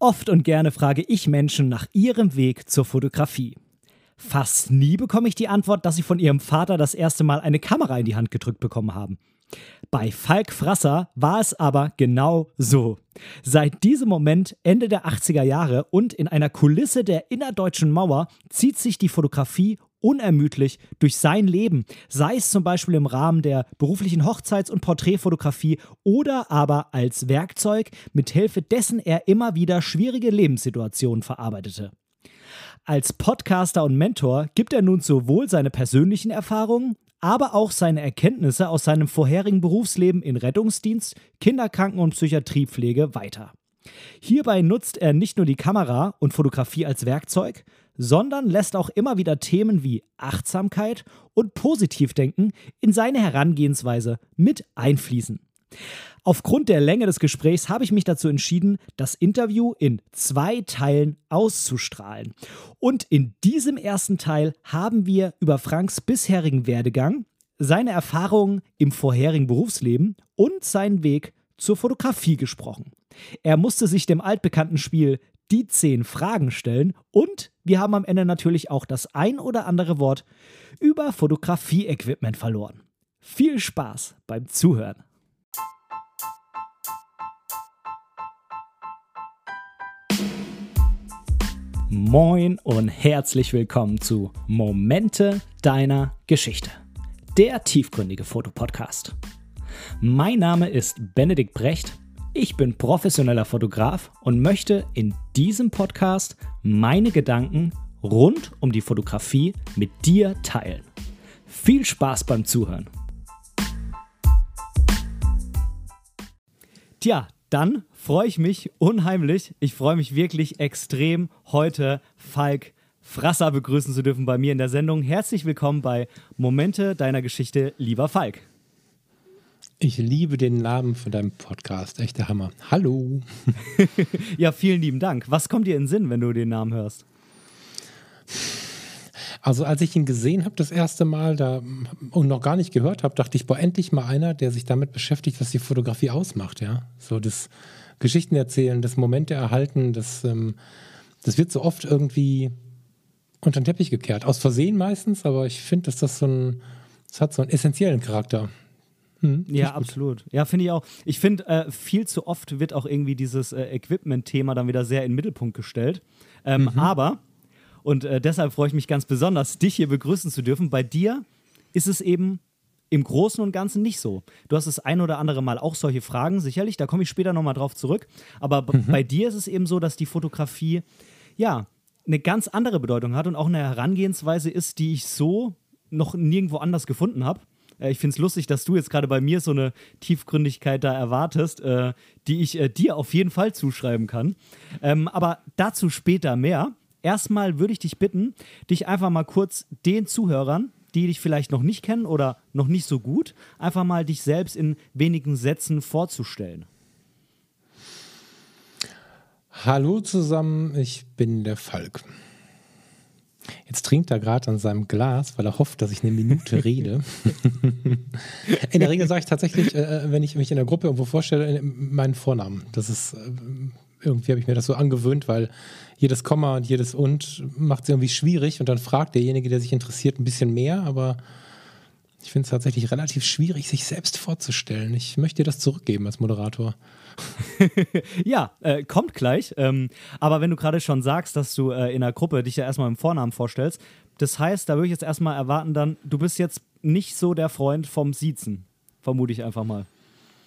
Oft und gerne frage ich Menschen nach ihrem Weg zur Fotografie. Fast nie bekomme ich die Antwort, dass sie von ihrem Vater das erste Mal eine Kamera in die Hand gedrückt bekommen haben. Bei Falk Frasser war es aber genau so. Seit diesem Moment Ende der 80er Jahre und in einer Kulisse der innerdeutschen Mauer zieht sich die Fotografie unermüdlich durch sein Leben, sei es zum Beispiel im Rahmen der beruflichen Hochzeits- und Porträtfotografie oder aber als Werkzeug, mithilfe dessen er immer wieder schwierige Lebenssituationen verarbeitete. Als Podcaster und Mentor gibt er nun sowohl seine persönlichen Erfahrungen, aber auch seine Erkenntnisse aus seinem vorherigen Berufsleben in Rettungsdienst, Kinderkranken- und Psychiatriepflege weiter. Hierbei nutzt er nicht nur die Kamera und Fotografie als Werkzeug, sondern lässt auch immer wieder Themen wie Achtsamkeit und Positivdenken in seine Herangehensweise mit einfließen. Aufgrund der Länge des Gesprächs habe ich mich dazu entschieden, das Interview in zwei Teilen auszustrahlen. Und in diesem ersten Teil haben wir über Franks bisherigen Werdegang, seine Erfahrungen im vorherigen Berufsleben und seinen Weg zur Fotografie gesprochen. Er musste sich dem altbekannten Spiel die zehn Fragen stellen und wir haben am Ende natürlich auch das ein oder andere Wort über Fotografie-Equipment verloren. Viel Spaß beim Zuhören. Moin und herzlich willkommen zu Momente deiner Geschichte, der tiefgründige Fotopodcast. Mein Name ist Benedikt Brecht, ich bin professioneller Fotograf und möchte in diesem Podcast meine Gedanken rund um die Fotografie mit dir teilen. Viel Spaß beim Zuhören. Tja, dann freue ich mich unheimlich. Ich freue mich wirklich extrem, heute Falk Frasser begrüßen zu dürfen bei mir in der Sendung. Herzlich willkommen bei Momente deiner Geschichte, lieber Falk. Ich liebe den Namen von deinem Podcast. Echter Hammer. Hallo. ja, vielen lieben Dank. Was kommt dir in den Sinn, wenn du den Namen hörst? Also als ich ihn gesehen habe das erste Mal da und noch gar nicht gehört habe, dachte ich, boah, endlich mal einer, der sich damit beschäftigt, was die Fotografie ausmacht, ja. So das Geschichten erzählen, das Momente erhalten, das, ähm, das wird so oft irgendwie unter den Teppich gekehrt. Aus Versehen meistens, aber ich finde, dass das so ein, das hat so einen essentiellen Charakter. Hm, ja, absolut. Ja, finde ich auch. Ich finde, äh, viel zu oft wird auch irgendwie dieses äh, Equipment-Thema dann wieder sehr in den Mittelpunkt gestellt. Ähm, mhm. Aber, und äh, deshalb freue ich mich ganz besonders, dich hier begrüßen zu dürfen. Bei dir ist es eben im Großen und Ganzen nicht so. Du hast das ein oder andere Mal auch solche Fragen, sicherlich, da komme ich später nochmal drauf zurück. Aber mhm. bei dir ist es eben so, dass die Fotografie, ja, eine ganz andere Bedeutung hat und auch eine Herangehensweise ist, die ich so noch nirgendwo anders gefunden habe. Äh, ich finde es lustig, dass du jetzt gerade bei mir so eine Tiefgründigkeit da erwartest, äh, die ich äh, dir auf jeden Fall zuschreiben kann. Ähm, aber dazu später mehr. Erstmal würde ich dich bitten, dich einfach mal kurz den Zuhörern, die dich vielleicht noch nicht kennen oder noch nicht so gut, einfach mal dich selbst in wenigen Sätzen vorzustellen. Hallo zusammen, ich bin der Falk. Jetzt trinkt er gerade an seinem Glas, weil er hofft, dass ich eine Minute rede. in der Regel sage ich tatsächlich, äh, äh, wenn ich mich in der Gruppe irgendwo vorstelle, meinen Vornamen. Das ist, äh, irgendwie habe ich mir das so angewöhnt, weil jedes Komma und jedes Und macht es irgendwie schwierig und dann fragt derjenige, der sich interessiert, ein bisschen mehr, aber ich finde es tatsächlich relativ schwierig, sich selbst vorzustellen. Ich möchte dir das zurückgeben als Moderator. ja, äh, kommt gleich. Ähm, aber wenn du gerade schon sagst, dass du äh, in der Gruppe dich ja erstmal im Vornamen vorstellst, das heißt, da würde ich jetzt erstmal erwarten, dann, du bist jetzt nicht so der Freund vom Siezen. Vermute ich einfach mal.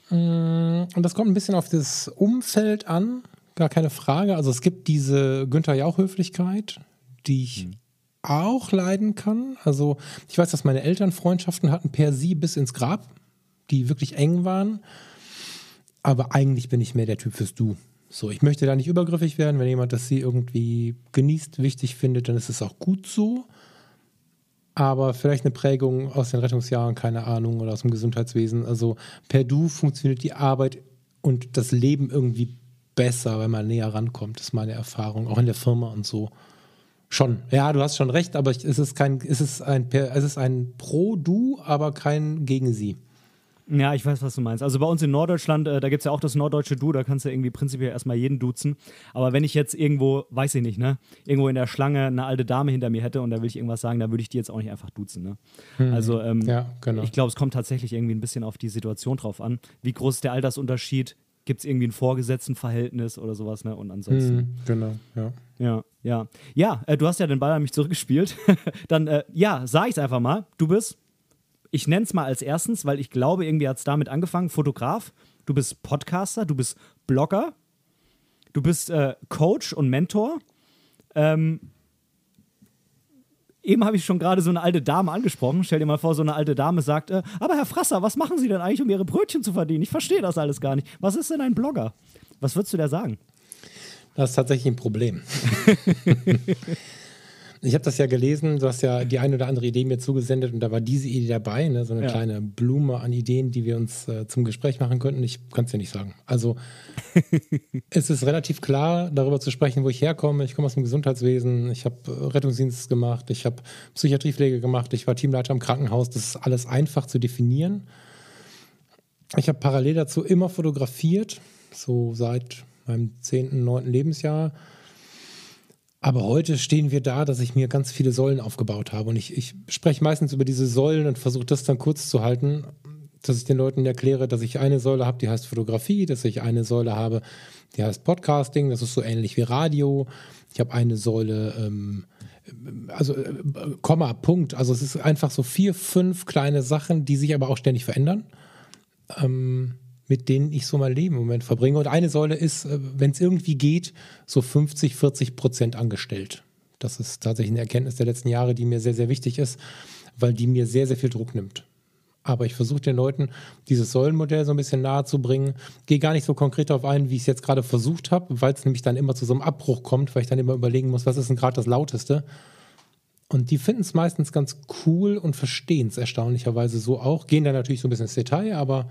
Mm, und das kommt ein bisschen auf das Umfeld an, gar keine Frage. Also es gibt diese Günther Jauch-Höflichkeit, die ich mhm. auch leiden kann. Also ich weiß, dass meine Eltern Freundschaften hatten per sie bis ins Grab, die wirklich eng waren. Aber eigentlich bin ich mehr der Typ fürs Du. So, ich möchte da nicht übergriffig werden. Wenn jemand das sie irgendwie genießt, wichtig findet, dann ist es auch gut so. Aber vielleicht eine Prägung aus den Rettungsjahren, keine Ahnung, oder aus dem Gesundheitswesen. Also per Du funktioniert die Arbeit und das Leben irgendwie besser, wenn man näher rankommt. Ist meine Erfahrung, auch in der Firma und so. Schon. Ja, du hast schon recht, aber es ist kein, es ist ein, es ist ein Pro-Du, aber kein gegen sie. Ja, ich weiß, was du meinst. Also bei uns in Norddeutschland, äh, da gibt es ja auch das norddeutsche Du, da kannst du irgendwie prinzipiell erstmal jeden duzen. Aber wenn ich jetzt irgendwo, weiß ich nicht, ne, irgendwo in der Schlange eine alte Dame hinter mir hätte und da will ich irgendwas sagen, da würde ich die jetzt auch nicht einfach duzen. Ne? Hm. Also ähm, ja, genau. ich glaube, es kommt tatsächlich irgendwie ein bisschen auf die Situation drauf an. Wie groß ist der Altersunterschied? Gibt es irgendwie ein Vorgesetztenverhältnis oder sowas, ne? Und ansonsten. Hm, genau, ja. Ja, ja. Ja, äh, du hast ja den Ball an mich zurückgespielt. Dann, äh, ja, sag ich es einfach mal. Du bist ich nenne es mal als erstens, weil ich glaube, irgendwie hat es damit angefangen, Fotograf, du bist Podcaster, du bist Blogger, du bist äh, Coach und Mentor. Ähm, eben habe ich schon gerade so eine alte Dame angesprochen. Stell dir mal vor, so eine alte Dame sagt, äh, aber Herr Frasser, was machen Sie denn eigentlich, um Ihre Brötchen zu verdienen? Ich verstehe das alles gar nicht. Was ist denn ein Blogger? Was würdest du da sagen? Das ist tatsächlich ein Problem. Ich habe das ja gelesen, du hast ja die eine oder andere Idee mir zugesendet und da war diese Idee dabei, ne? so eine ja. kleine Blume an Ideen, die wir uns äh, zum Gespräch machen könnten. Ich kann es dir nicht sagen. Also es ist relativ klar, darüber zu sprechen, wo ich herkomme. Ich komme aus dem Gesundheitswesen, ich habe äh, Rettungsdienst gemacht, ich habe Psychiatriepflege gemacht, ich war Teamleiter im Krankenhaus. Das ist alles einfach zu definieren. Ich habe parallel dazu immer fotografiert, so seit meinem zehnten, neunten Lebensjahr aber heute stehen wir da, dass ich mir ganz viele Säulen aufgebaut habe. Und ich, ich spreche meistens über diese Säulen und versuche das dann kurz zu halten, dass ich den Leuten erkläre, dass ich eine Säule habe, die heißt Fotografie, dass ich eine Säule habe, die heißt Podcasting, das ist so ähnlich wie Radio. Ich habe eine Säule, ähm, also äh, Komma, Punkt. Also es ist einfach so vier, fünf kleine Sachen, die sich aber auch ständig verändern. Ähm, mit denen ich so mein Leben im Moment verbringe. Und eine Säule ist, äh, wenn es irgendwie geht, so 50, 40 Prozent angestellt. Das ist tatsächlich eine Erkenntnis der letzten Jahre, die mir sehr, sehr wichtig ist, weil die mir sehr, sehr viel Druck nimmt. Aber ich versuche den Leuten dieses Säulenmodell so ein bisschen nahe zu bringen. Gehe gar nicht so konkret darauf ein, wie ich es jetzt gerade versucht habe, weil es nämlich dann immer zu so einem Abbruch kommt, weil ich dann immer überlegen muss, was ist denn gerade das Lauteste. Und die finden es meistens ganz cool und verstehen es erstaunlicherweise so auch. Gehen dann natürlich so ein bisschen ins Detail, aber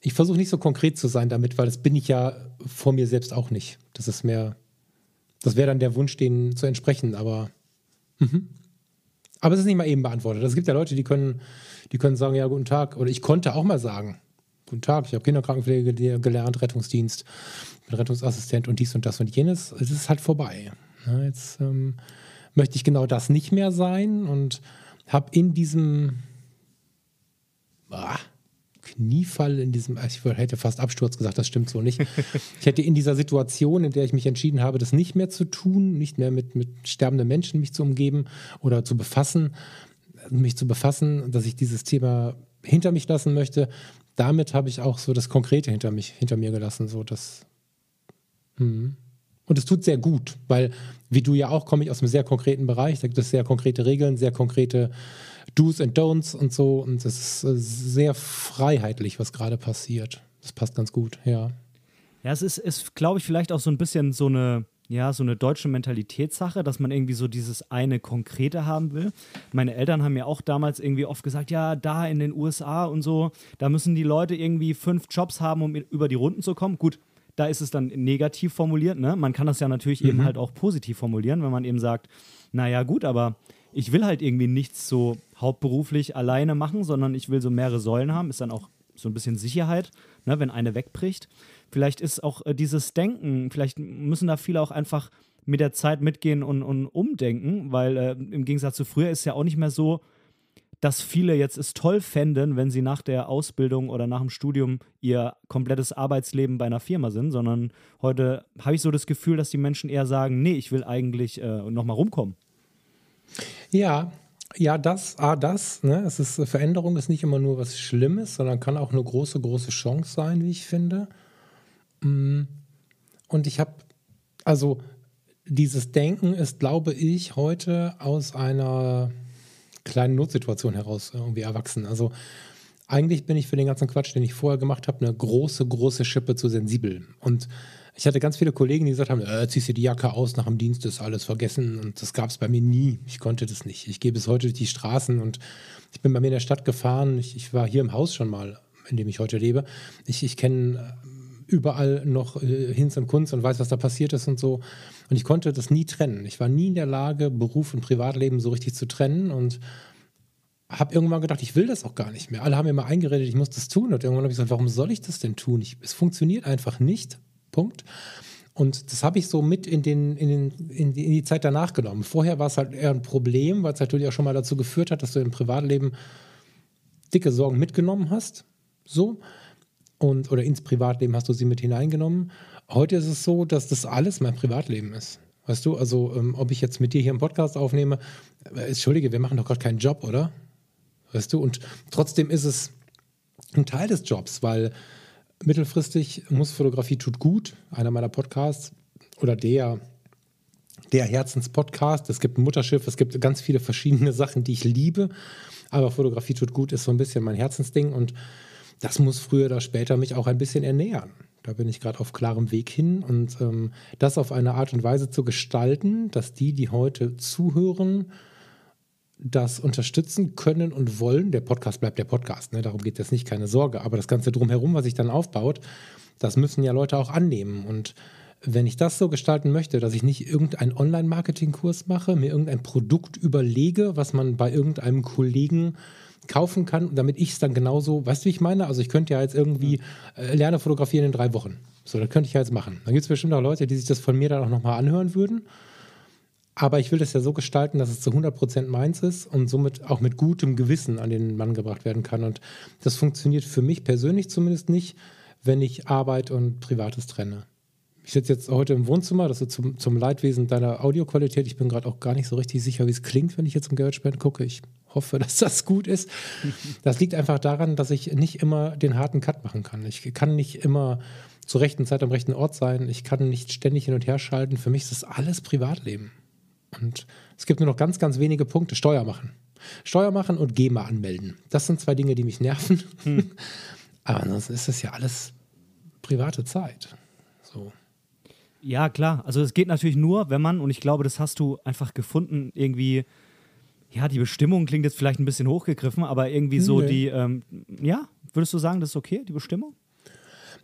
ich versuche nicht so konkret zu sein damit, weil das bin ich ja vor mir selbst auch nicht. Das ist mehr, das wäre dann der Wunsch, denen zu entsprechen, aber. Mhm. Aber es ist nicht mal eben beantwortet. Es gibt ja Leute, die können, die können sagen, ja, guten Tag. Oder ich konnte auch mal sagen, guten Tag, ich habe Kinderkrankenpflege gelernt, Rettungsdienst, bin Rettungsassistent und dies und das und jenes. Es ist halt vorbei. Ja, jetzt ähm, möchte ich genau das nicht mehr sein und habe in diesem, ah, Kniefall in diesem, ich hätte fast Absturz gesagt, das stimmt so nicht. Ich hätte in dieser Situation, in der ich mich entschieden habe, das nicht mehr zu tun, nicht mehr mit, mit sterbenden Menschen mich zu umgeben oder zu befassen, mich zu befassen, dass ich dieses Thema hinter mich lassen möchte, damit habe ich auch so das Konkrete hinter mich, hinter mir gelassen. So das, hm. Und es tut sehr gut, weil, wie du ja auch, komme ich aus einem sehr konkreten Bereich. Da gibt es sehr konkrete Regeln, sehr konkrete Do's and Don'ts und so. Und es ist äh, sehr freiheitlich, was gerade passiert. Das passt ganz gut, ja. Ja, es ist, ist glaube ich, vielleicht auch so ein bisschen so eine, ja, so eine deutsche Mentalitätssache, dass man irgendwie so dieses eine Konkrete haben will. Meine Eltern haben mir auch damals irgendwie oft gesagt, ja, da in den USA und so, da müssen die Leute irgendwie fünf Jobs haben, um über die Runden zu kommen. Gut, da ist es dann negativ formuliert, ne? Man kann das ja natürlich mhm. eben halt auch positiv formulieren, wenn man eben sagt, naja, gut, aber ich will halt irgendwie nichts so hauptberuflich alleine machen, sondern ich will so mehrere Säulen haben, ist dann auch so ein bisschen Sicherheit, ne, wenn eine wegbricht. Vielleicht ist auch äh, dieses Denken, vielleicht müssen da viele auch einfach mit der Zeit mitgehen und, und umdenken, weil äh, im Gegensatz zu früher ist ja auch nicht mehr so, dass viele jetzt es toll fänden, wenn sie nach der Ausbildung oder nach dem Studium ihr komplettes Arbeitsleben bei einer Firma sind, sondern heute habe ich so das Gefühl, dass die Menschen eher sagen, nee, ich will eigentlich äh, nochmal rumkommen. Ja, ja, das, ah, das, ne? Es ist, Veränderung ist nicht immer nur was Schlimmes, sondern kann auch eine große, große Chance sein, wie ich finde. Mm. Und ich habe, also dieses Denken ist, glaube ich, heute aus einer kleinen Notsituation heraus irgendwie erwachsen. Also eigentlich bin ich für den ganzen Quatsch, den ich vorher gemacht habe, eine große, große Schippe zu sensibel. Und ich hatte ganz viele Kollegen, die gesagt haben, äh, ziehst du die Jacke aus nach dem Dienst, ist alles vergessen. Und das gab es bei mir nie. Ich konnte das nicht. Ich gehe bis heute durch die Straßen und ich bin bei mir in der Stadt gefahren. Ich, ich war hier im Haus schon mal, in dem ich heute lebe. Ich, ich kenne äh, überall noch äh, Hinz und Kunst und weiß, was da passiert ist und so. Und ich konnte das nie trennen. Ich war nie in der Lage, Beruf und Privatleben so richtig zu trennen. Und habe irgendwann gedacht, ich will das auch gar nicht mehr. Alle haben mir immer eingeredet, ich muss das tun. Und irgendwann habe ich gesagt, warum soll ich das denn tun? Ich, es funktioniert einfach nicht. Punkt. Und das habe ich so mit in, den, in, den, in, die, in die Zeit danach genommen. Vorher war es halt eher ein Problem, weil es natürlich auch schon mal dazu geführt hat, dass du im Privatleben dicke Sorgen mitgenommen hast. So. Und, oder ins Privatleben hast du sie mit hineingenommen. Heute ist es so, dass das alles mein Privatleben ist. Weißt du, also ähm, ob ich jetzt mit dir hier einen Podcast aufnehme, äh, entschuldige, wir machen doch gerade keinen Job, oder? Weißt du, und trotzdem ist es ein Teil des Jobs, weil mittelfristig muss Fotografie tut gut, einer meiner Podcasts oder der, der Herzenspodcast. Es gibt ein Mutterschiff, es gibt ganz viele verschiedene Sachen, die ich liebe, aber Fotografie tut gut ist so ein bisschen mein Herzensding und das muss früher oder später mich auch ein bisschen ernähren. Da bin ich gerade auf klarem Weg hin und ähm, das auf eine Art und Weise zu gestalten, dass die, die heute zuhören, das unterstützen können und wollen. Der Podcast bleibt der Podcast, ne? darum geht es nicht, keine Sorge. Aber das Ganze drumherum, was sich dann aufbaut, das müssen ja Leute auch annehmen. Und wenn ich das so gestalten möchte, dass ich nicht irgendeinen Online-Marketing-Kurs mache, mir irgendein Produkt überlege, was man bei irgendeinem Kollegen kaufen kann, damit ich es dann genauso, weißt du, wie ich meine? Also ich könnte ja jetzt irgendwie äh, lerne fotografieren in drei Wochen. So, das könnte ich ja jetzt machen. Dann gibt es bestimmt auch Leute, die sich das von mir dann auch nochmal anhören würden. Aber ich will das ja so gestalten, dass es zu 100% meins ist und somit auch mit gutem Gewissen an den Mann gebracht werden kann. Und das funktioniert für mich persönlich zumindest nicht, wenn ich Arbeit und Privates trenne. Ich sitze jetzt heute im Wohnzimmer, das ist zum, zum Leidwesen deiner Audioqualität. Ich bin gerade auch gar nicht so richtig sicher, wie es klingt, wenn ich jetzt im GarageBand gucke. Ich hoffe, dass das gut ist. Das liegt einfach daran, dass ich nicht immer den harten Cut machen kann. Ich kann nicht immer zur rechten Zeit am rechten Ort sein. Ich kann nicht ständig hin und her schalten. Für mich ist das alles Privatleben. Und es gibt nur noch ganz, ganz wenige Punkte. Steuer machen. Steuer machen und GEMA anmelden. Das sind zwei Dinge, die mich nerven. Hm. Aber ansonsten ist das ja alles private Zeit. So. Ja, klar. Also es geht natürlich nur, wenn man, und ich glaube, das hast du einfach gefunden, irgendwie, ja, die Bestimmung klingt jetzt vielleicht ein bisschen hochgegriffen, aber irgendwie so nee. die, ähm, ja, würdest du sagen, das ist okay, die Bestimmung?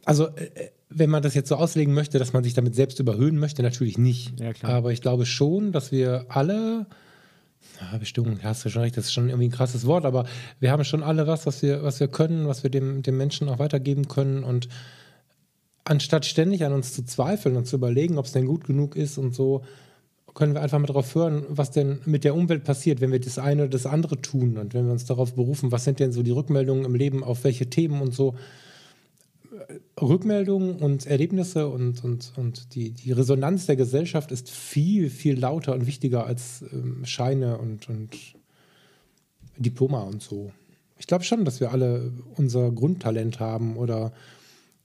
Also, äh, wenn man das jetzt so auslegen möchte, dass man sich damit selbst überhöhen möchte, natürlich nicht. Ja, Aber ich glaube schon, dass wir alle, ja, Bestimmung, hast du schon recht, das ist schon irgendwie ein krasses Wort, aber wir haben schon alle was, was wir, was wir können, was wir dem, dem Menschen auch weitergeben können. Und anstatt ständig an uns zu zweifeln und zu überlegen, ob es denn gut genug ist und so, können wir einfach mal darauf hören, was denn mit der Umwelt passiert, wenn wir das eine oder das andere tun und wenn wir uns darauf berufen, was sind denn so die Rückmeldungen im Leben auf welche Themen und so. Rückmeldungen und Erlebnisse und, und, und die, die Resonanz der Gesellschaft ist viel, viel lauter und wichtiger als ähm, Scheine und, und Diploma und so. Ich glaube schon, dass wir alle unser Grundtalent haben oder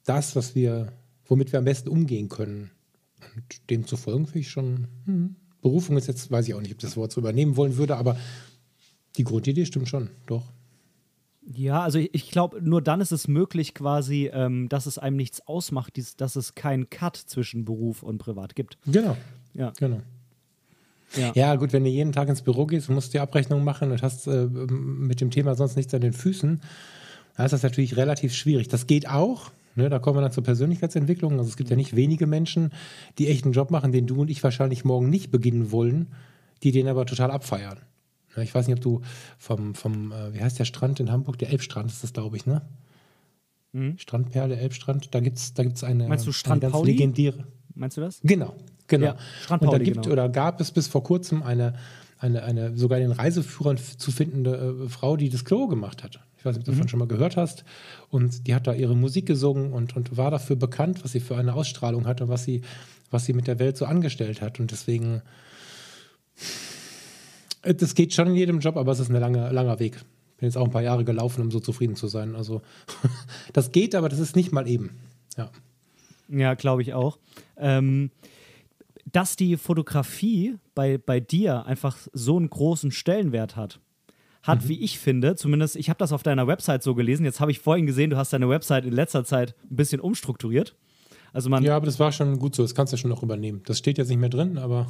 das, was wir, womit wir am besten umgehen können. Und dem zu folgen, finde ich schon. Hm. Berufung ist jetzt, weiß ich auch nicht, ob das Wort so übernehmen wollen würde, aber die Grundidee stimmt schon, doch. Ja, also ich, ich glaube, nur dann ist es möglich quasi, ähm, dass es einem nichts ausmacht, dies, dass es keinen Cut zwischen Beruf und Privat gibt. Genau. Ja. Genau. Ja. ja. gut, wenn du jeden Tag ins Büro gehst und musst die Abrechnung machen und hast äh, mit dem Thema sonst nichts an den Füßen, dann ist das natürlich relativ schwierig. Das geht auch. Ne, da kommen wir dann zur Persönlichkeitsentwicklung. Also es gibt ja nicht wenige Menschen, die echt einen Job machen, den du und ich wahrscheinlich morgen nicht beginnen wollen, die den aber total abfeiern. Ich weiß nicht, ob du vom, vom äh, wie heißt der Strand in Hamburg? Der Elbstrand ist das, glaube ich, ne? Mhm. Strandperle, Elbstrand. Da gibt es da gibt's eine, Meinst du Strand eine ganz Pauli? legendäre. Meinst du das? Genau, genau. Ja, Strand Pauli, Und da gibt genau. oder gab es bis vor kurzem eine, eine, eine sogar in den Reiseführern zu findende äh, Frau, die das Klo gemacht hat. Ich weiß nicht, ob du mhm. davon schon mal gehört hast. Und die hat da ihre Musik gesungen und, und war dafür bekannt, was sie für eine Ausstrahlung hat und was sie, was sie mit der Welt so angestellt hat. Und deswegen das geht schon in jedem Job, aber es ist ein langer, langer Weg. Bin jetzt auch ein paar Jahre gelaufen, um so zufrieden zu sein. Also das geht, aber das ist nicht mal eben. Ja, ja glaube ich auch. Ähm, dass die Fotografie bei, bei dir einfach so einen großen Stellenwert hat, hat, mhm. wie ich finde, zumindest, ich habe das auf deiner Website so gelesen, jetzt habe ich vorhin gesehen, du hast deine Website in letzter Zeit ein bisschen umstrukturiert. Also man ja, aber das war schon gut so. Das kannst du schon noch übernehmen. Das steht jetzt nicht mehr drin, aber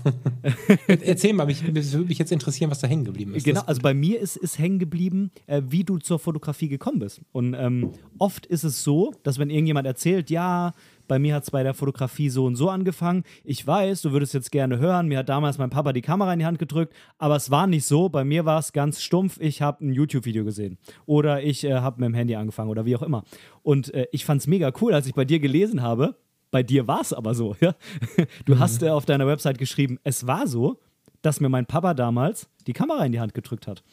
erzähl mal, mich, mich würde mich jetzt interessieren, was da hängen geblieben ist. Genau, also bei mir ist, ist hängen geblieben, äh, wie du zur Fotografie gekommen bist. Und ähm, oft ist es so, dass wenn irgendjemand erzählt, ja, bei mir hat es bei der Fotografie so und so angefangen. Ich weiß, du würdest jetzt gerne hören, mir hat damals mein Papa die Kamera in die Hand gedrückt, aber es war nicht so. Bei mir war es ganz stumpf, ich habe ein YouTube-Video gesehen oder ich äh, habe mit dem Handy angefangen oder wie auch immer. Und äh, ich fand es mega cool, als ich bei dir gelesen habe, bei dir war es aber so. Ja? Du mhm. hast äh, auf deiner Website geschrieben, es war so, dass mir mein Papa damals die Kamera in die Hand gedrückt hat.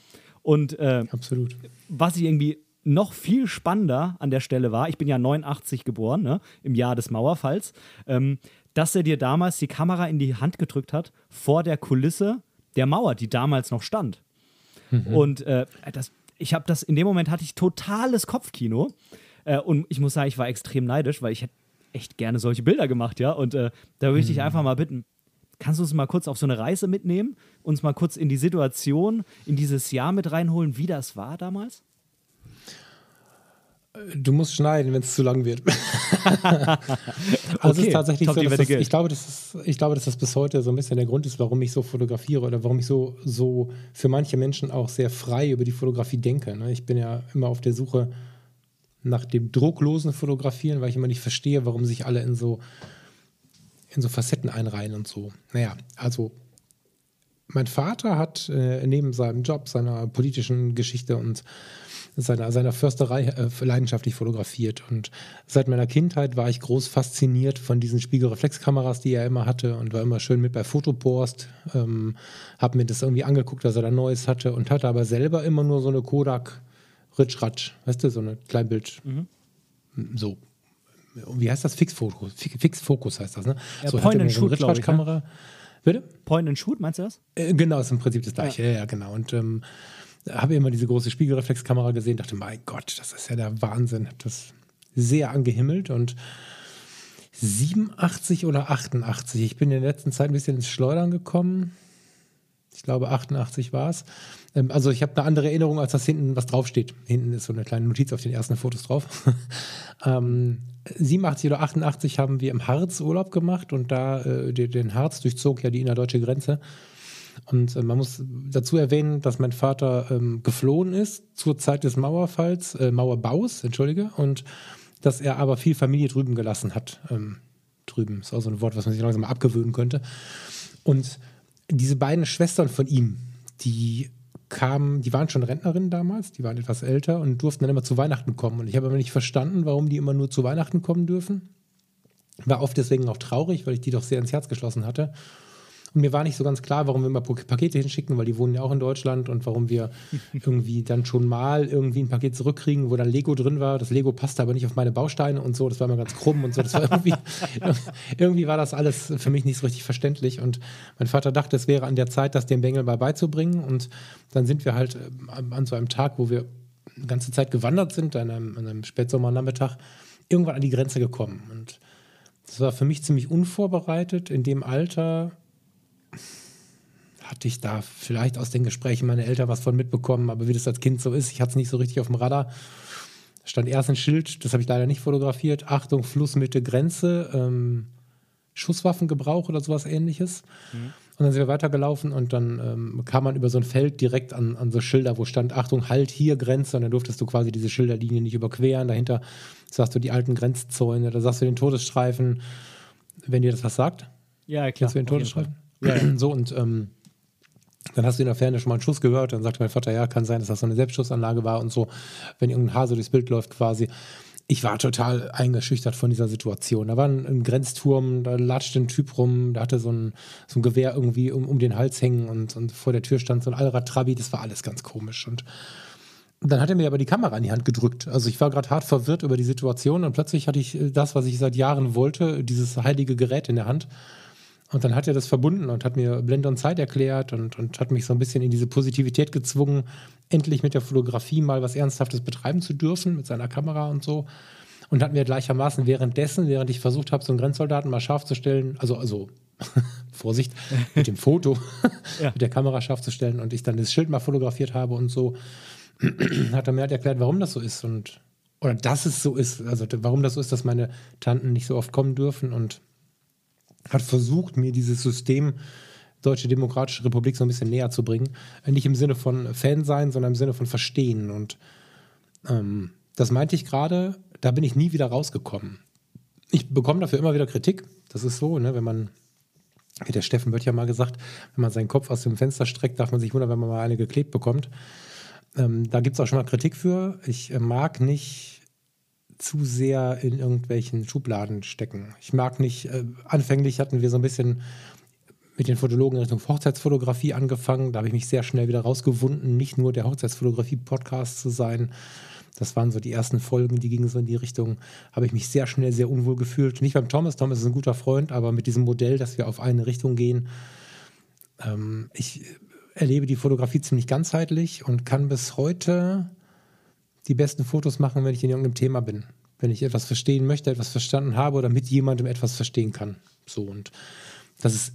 Und äh, Absolut. was ich irgendwie noch viel spannender an der Stelle war, ich bin ja 89 geboren, ne, im Jahr des Mauerfalls, ähm, dass er dir damals die Kamera in die Hand gedrückt hat vor der Kulisse der Mauer, die damals noch stand. Mhm. Und äh, das, ich habe das, in dem Moment hatte ich totales Kopfkino. Äh, und ich muss sagen, ich war extrem neidisch, weil ich hätte echt gerne solche Bilder gemacht, ja. Und äh, da würde ich dich mhm. einfach mal bitten, kannst du uns mal kurz auf so eine Reise mitnehmen, uns mal kurz in die Situation, in dieses Jahr mit reinholen, wie das war damals? Du musst schneiden, wenn es zu lang wird. also okay, ist tatsächlich so, dass das, ich, glaube, dass das, ich glaube, dass das bis heute so ein bisschen der Grund ist, warum ich so fotografiere oder warum ich so, so für manche Menschen auch sehr frei über die Fotografie denke. Ne? Ich bin ja immer auf der Suche nach dem drucklosen Fotografieren, weil ich immer nicht verstehe, warum sich alle in so, in so Facetten einreihen und so. Naja, also mein Vater hat äh, neben seinem Job, seiner politischen Geschichte und seiner, seiner Försterei äh, leidenschaftlich fotografiert. Und seit meiner Kindheit war ich groß fasziniert von diesen Spiegelreflexkameras, die er immer hatte und war immer schön mit bei Fotopost. Ähm, hab mir das irgendwie angeguckt, dass er da Neues hatte und hatte aber selber immer nur so eine Kodak Ritschratsch, weißt du, so eine Kleinbild. Mhm. So. Wie heißt das? Fixfokus. Fixfokus heißt das, ne? Ja, so Point and Shoot, so eine Kamera. Ne? Bitte? Point and Shoot, meinst du das? Äh, genau, ist im Prinzip das gleiche. Ja, ja, ja genau. Und ähm, habe immer diese große Spiegelreflexkamera gesehen, dachte, mein Gott, das ist ja der Wahnsinn. Habe das sehr angehimmelt und 87 oder 88. Ich bin in der letzten Zeit ein bisschen ins Schleudern gekommen. Ich glaube, 88 war es. Ähm, also ich habe eine andere Erinnerung, als dass hinten was draufsteht. Hinten ist so eine kleine Notiz auf den ersten Fotos drauf. ähm, 87 oder 88 haben wir im Harz Urlaub gemacht und da äh, den Harz durchzog ja die innerdeutsche Grenze. Und äh, man muss dazu erwähnen, dass mein Vater ähm, geflohen ist zur Zeit des Mauerfalls, äh, Mauerbaus, entschuldige, und dass er aber viel Familie drüben gelassen hat. Ähm, drüben ist auch so ein Wort, was man sich langsam mal abgewöhnen könnte. Und diese beiden Schwestern von ihm, die kamen, die waren schon Rentnerinnen damals, die waren etwas älter und durften dann immer zu Weihnachten kommen. Und ich habe aber nicht verstanden, warum die immer nur zu Weihnachten kommen dürfen. War oft deswegen auch traurig, weil ich die doch sehr ins Herz geschlossen hatte. Und mir war nicht so ganz klar, warum wir immer Pakete hinschicken, weil die wohnen ja auch in Deutschland und warum wir irgendwie dann schon mal irgendwie ein Paket zurückkriegen, wo dann Lego drin war. Das Lego passte aber nicht auf meine Bausteine und so. Das war immer ganz krumm und so. Das war irgendwie, irgendwie war das alles für mich nicht so richtig verständlich. Und mein Vater dachte, es wäre an der Zeit, das dem Bengel mal beizubringen. Und dann sind wir halt äh, an so einem Tag, wo wir eine ganze Zeit gewandert sind, an einem, an einem Spätsommernachmittag, irgendwann an die Grenze gekommen. Und das war für mich ziemlich unvorbereitet, in dem Alter hatte ich da vielleicht aus den Gesprächen meiner Eltern was von mitbekommen, aber wie das als Kind so ist, ich hatte es nicht so richtig auf dem Radar. Da stand erst ein Schild, das habe ich leider nicht fotografiert. Achtung, Flussmitte, Grenze, ähm, Schusswaffengebrauch oder sowas ähnliches. Mhm. Und dann sind wir weitergelaufen und dann ähm, kam man über so ein Feld direkt an, an so Schilder, wo stand, Achtung, halt hier Grenze. Und dann durftest du quasi diese Schilderlinie nicht überqueren. Dahinter sagst du die alten Grenzzäune, da sagst du den Todesstreifen, wenn dir das was sagt. Ja, klar. Kennst du den Todesstreifen? Ja, so und ähm, dann hast du in der Ferne schon mal einen Schuss gehört. Dann sagte mein Vater, ja, kann sein, dass das so eine Selbstschussanlage war und so, wenn irgendein Hase durchs Bild läuft quasi. Ich war total eingeschüchtert von dieser Situation. Da war ein, ein Grenzturm, da latschte ein Typ rum, da hatte so ein, so ein Gewehr irgendwie um, um den Hals hängen und, und vor der Tür stand so ein Allrad-Trabi. Das war alles ganz komisch. Und dann hat er mir aber die Kamera in die Hand gedrückt. Also ich war gerade hart verwirrt über die Situation und plötzlich hatte ich das, was ich seit Jahren wollte, dieses heilige Gerät in der Hand. Und dann hat er das verbunden und hat mir Blende und Zeit erklärt und, und hat mich so ein bisschen in diese Positivität gezwungen, endlich mit der Fotografie mal was Ernsthaftes betreiben zu dürfen, mit seiner Kamera und so. Und hat mir gleichermaßen währenddessen, während ich versucht habe, so einen Grenzsoldaten mal scharf zu stellen, also, also Vorsicht, mit dem Foto, ja. mit der Kamera scharf zu stellen und ich dann das Schild mal fotografiert habe und so, hat er mir halt erklärt, warum das so ist und oder dass es so ist, also warum das so ist, dass meine Tanten nicht so oft kommen dürfen und hat versucht, mir dieses System Deutsche Demokratische Republik so ein bisschen näher zu bringen. Nicht im Sinne von Fan sein, sondern im Sinne von Verstehen. Und ähm, das meinte ich gerade, da bin ich nie wieder rausgekommen. ich bekomme dafür immer wieder Kritik. Das ist so, ne, wenn man, wie der Steffen wird ja mal gesagt, wenn man seinen Kopf aus dem Fenster streckt, darf man sich wundern, wenn man mal eine geklebt bekommt. Ähm, da gibt es auch schon mal Kritik für. Ich äh, mag nicht zu sehr in irgendwelchen Schubladen stecken. Ich mag nicht, äh, anfänglich hatten wir so ein bisschen mit den Fotologen in Richtung Hochzeitsfotografie angefangen. Da habe ich mich sehr schnell wieder rausgewunden, nicht nur der Hochzeitsfotografie-Podcast zu sein. Das waren so die ersten Folgen, die gingen so in die Richtung, habe ich mich sehr schnell sehr unwohl gefühlt. Nicht beim Thomas, Thomas ist ein guter Freund, aber mit diesem Modell, dass wir auf eine Richtung gehen. Ähm, ich erlebe die Fotografie ziemlich ganzheitlich und kann bis heute die besten Fotos machen, wenn ich in irgendeinem Thema bin. Wenn ich etwas verstehen möchte, etwas verstanden habe oder mit jemandem etwas verstehen kann. So und das ist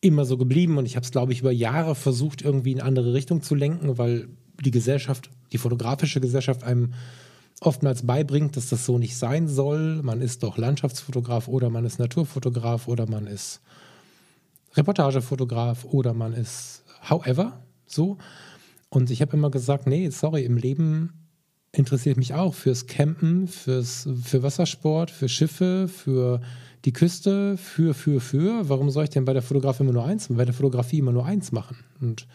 immer so geblieben und ich habe es, glaube ich, über Jahre versucht, irgendwie in eine andere Richtung zu lenken, weil die Gesellschaft, die fotografische Gesellschaft einem oftmals beibringt, dass das so nicht sein soll. Man ist doch Landschaftsfotograf oder man ist Naturfotograf oder man ist Reportagefotograf oder man ist however so. Und ich habe immer gesagt, nee, sorry, im Leben interessiert mich auch fürs Campen, fürs, für Wassersport, für Schiffe, für die Küste, für, für, für. Warum soll ich denn bei der Fotografie immer nur eins, bei der Fotografie immer nur eins machen? Und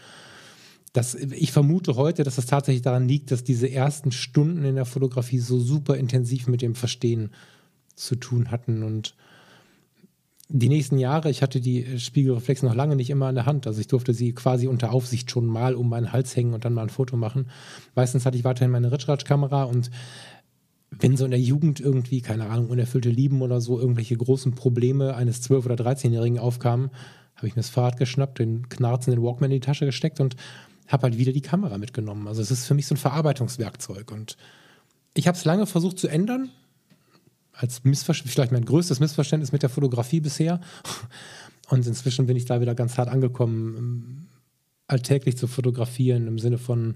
das, ich vermute heute, dass das tatsächlich daran liegt, dass diese ersten Stunden in der Fotografie so super intensiv mit dem Verstehen zu tun hatten und die nächsten Jahre, ich hatte die Spiegelreflex noch lange nicht immer in der Hand. Also ich durfte sie quasi unter Aufsicht schon mal um meinen Hals hängen und dann mal ein Foto machen. Meistens hatte ich weiterhin meine Ritschratsch-Kamera und wenn so in der Jugend irgendwie, keine Ahnung, unerfüllte Lieben oder so, irgendwelche großen Probleme eines 12- oder 13-Jährigen aufkamen, habe ich mir das Fahrrad geschnappt, den den Walkman in die Tasche gesteckt und habe halt wieder die Kamera mitgenommen. Also es ist für mich so ein Verarbeitungswerkzeug und ich habe es lange versucht zu ändern, als Missverständnis, vielleicht mein größtes Missverständnis mit der Fotografie bisher. Und inzwischen bin ich da wieder ganz hart angekommen, ähm, alltäglich zu fotografieren im Sinne von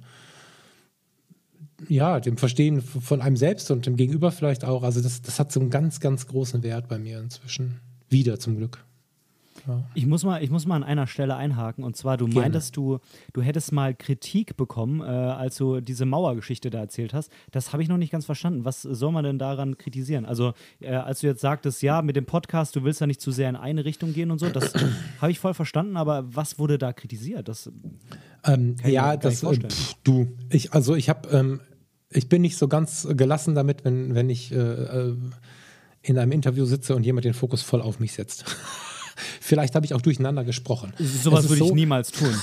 ja, dem Verstehen von einem selbst und dem Gegenüber vielleicht auch. Also das, das hat so einen ganz, ganz großen Wert bei mir inzwischen. Wieder zum Glück. Ja. Ich, muss mal, ich muss mal an einer Stelle einhaken. Und zwar, du Gerne. meintest, du, du hättest mal Kritik bekommen, äh, als du diese Mauergeschichte da erzählt hast. Das habe ich noch nicht ganz verstanden. Was soll man denn daran kritisieren? Also, äh, als du jetzt sagtest, ja, mit dem Podcast, du willst ja nicht zu sehr in eine Richtung gehen und so, das habe ich voll verstanden. Aber was wurde da kritisiert? Das ähm, ja, das, äh, pff, du, ich, also ich habe, ähm, ich bin nicht so ganz gelassen damit, wenn, wenn ich äh, äh, in einem Interview sitze und jemand den Fokus voll auf mich setzt. Vielleicht habe ich auch durcheinander gesprochen. Sowas würde so, ich niemals tun.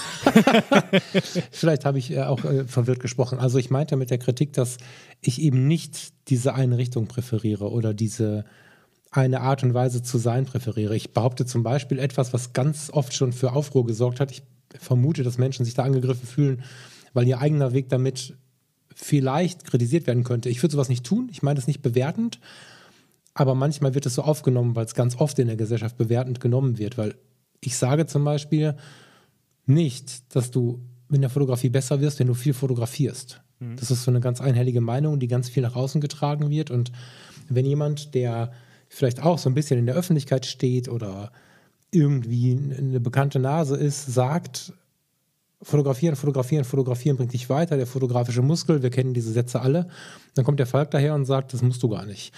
Vielleicht habe ich äh, auch äh, verwirrt gesprochen. Also ich meinte mit der Kritik, dass ich eben nicht diese eine Richtung präferiere oder diese eine Art und Weise zu sein präferiere. Ich behaupte zum Beispiel etwas, was ganz oft schon für Aufruhr gesorgt hat. Ich vermute, dass Menschen sich da angegriffen fühlen, weil ihr eigener Weg damit vielleicht kritisiert werden könnte. Ich würde sowas nicht tun. Ich meine das nicht bewertend, aber manchmal wird es so aufgenommen, weil es ganz oft in der Gesellschaft bewertend genommen wird. Weil ich sage zum Beispiel nicht, dass du in der Fotografie besser wirst, wenn du viel fotografierst. Mhm. Das ist so eine ganz einhellige Meinung, die ganz viel nach außen getragen wird. Und wenn jemand, der vielleicht auch so ein bisschen in der Öffentlichkeit steht oder irgendwie eine bekannte Nase ist, sagt, fotografieren, fotografieren, fotografieren bringt dich weiter, der fotografische Muskel, wir kennen diese Sätze alle, dann kommt der Falk daher und sagt, das musst du gar nicht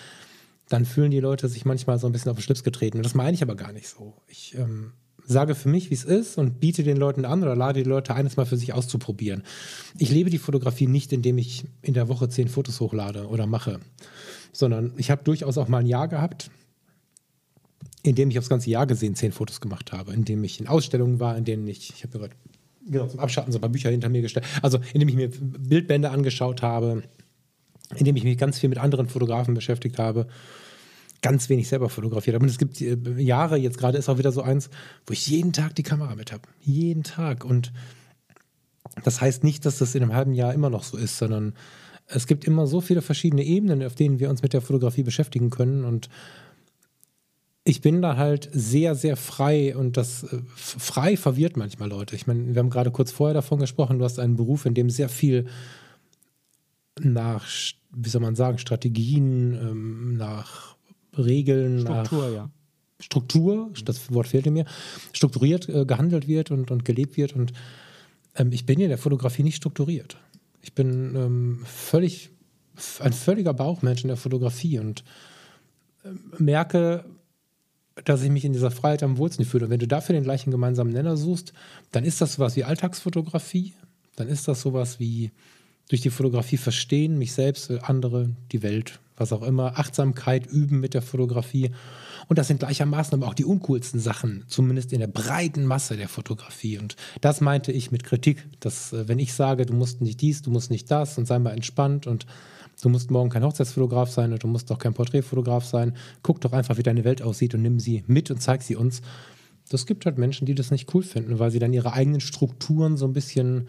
dann fühlen die Leute sich manchmal so ein bisschen auf den Schlips getreten. Und das meine ich aber gar nicht so. Ich ähm, sage für mich, wie es ist und biete den Leuten an oder lade die Leute ein, es mal für sich auszuprobieren. Ich lebe die Fotografie nicht, indem ich in der Woche zehn Fotos hochlade oder mache, sondern ich habe durchaus auch mal ein Jahr gehabt, in dem ich aufs ganze Jahr gesehen zehn Fotos gemacht habe, in dem ich in Ausstellungen war, in denen ich, ich habe gerade genau, zum Abschatten so ein paar Bücher hinter mir gestellt, also in dem ich mir Bildbände angeschaut habe, in dem ich mich ganz viel mit anderen Fotografen beschäftigt habe, ganz wenig selber fotografiert habe. Und es gibt äh, Jahre, jetzt gerade ist auch wieder so eins, wo ich jeden Tag die Kamera mit habe. Jeden Tag. Und das heißt nicht, dass das in einem halben Jahr immer noch so ist, sondern es gibt immer so viele verschiedene Ebenen, auf denen wir uns mit der Fotografie beschäftigen können. Und ich bin da halt sehr, sehr frei und das äh, frei verwirrt manchmal Leute. Ich meine, wir haben gerade kurz vorher davon gesprochen, du hast einen Beruf, in dem sehr viel nach, wie soll man sagen, Strategien, ähm, nach Regeln, Struktur, nach ja. Struktur, das Wort fehlte mir, strukturiert äh, gehandelt wird und, und gelebt wird. Und ähm, ich bin in der Fotografie nicht strukturiert. Ich bin ähm, völlig, ein völliger Bauchmensch in der Fotografie und merke, dass ich mich in dieser Freiheit am wohlsten fühle. Und wenn du dafür den gleichen gemeinsamen Nenner suchst, dann ist das sowas wie Alltagsfotografie, dann ist das sowas wie durch die Fotografie verstehen, mich selbst, andere, die Welt, was auch immer, Achtsamkeit üben mit der Fotografie. Und das sind gleichermaßen aber auch die uncoolsten Sachen, zumindest in der breiten Masse der Fotografie. Und das meinte ich mit Kritik, dass äh, wenn ich sage, du musst nicht dies, du musst nicht das und sei mal entspannt und du musst morgen kein Hochzeitsfotograf sein und du musst doch kein Porträtfotograf sein, guck doch einfach, wie deine Welt aussieht und nimm sie mit und zeig sie uns. Das gibt halt Menschen, die das nicht cool finden, weil sie dann ihre eigenen Strukturen so ein bisschen,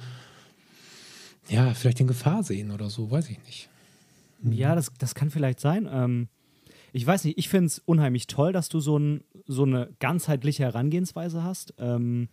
ja, vielleicht in Gefahr sehen oder so, weiß ich nicht. Ja, das, das kann vielleicht sein. Ähm, ich weiß nicht, ich finde es unheimlich toll, dass du so, ein, so eine ganzheitliche Herangehensweise hast. Ähm,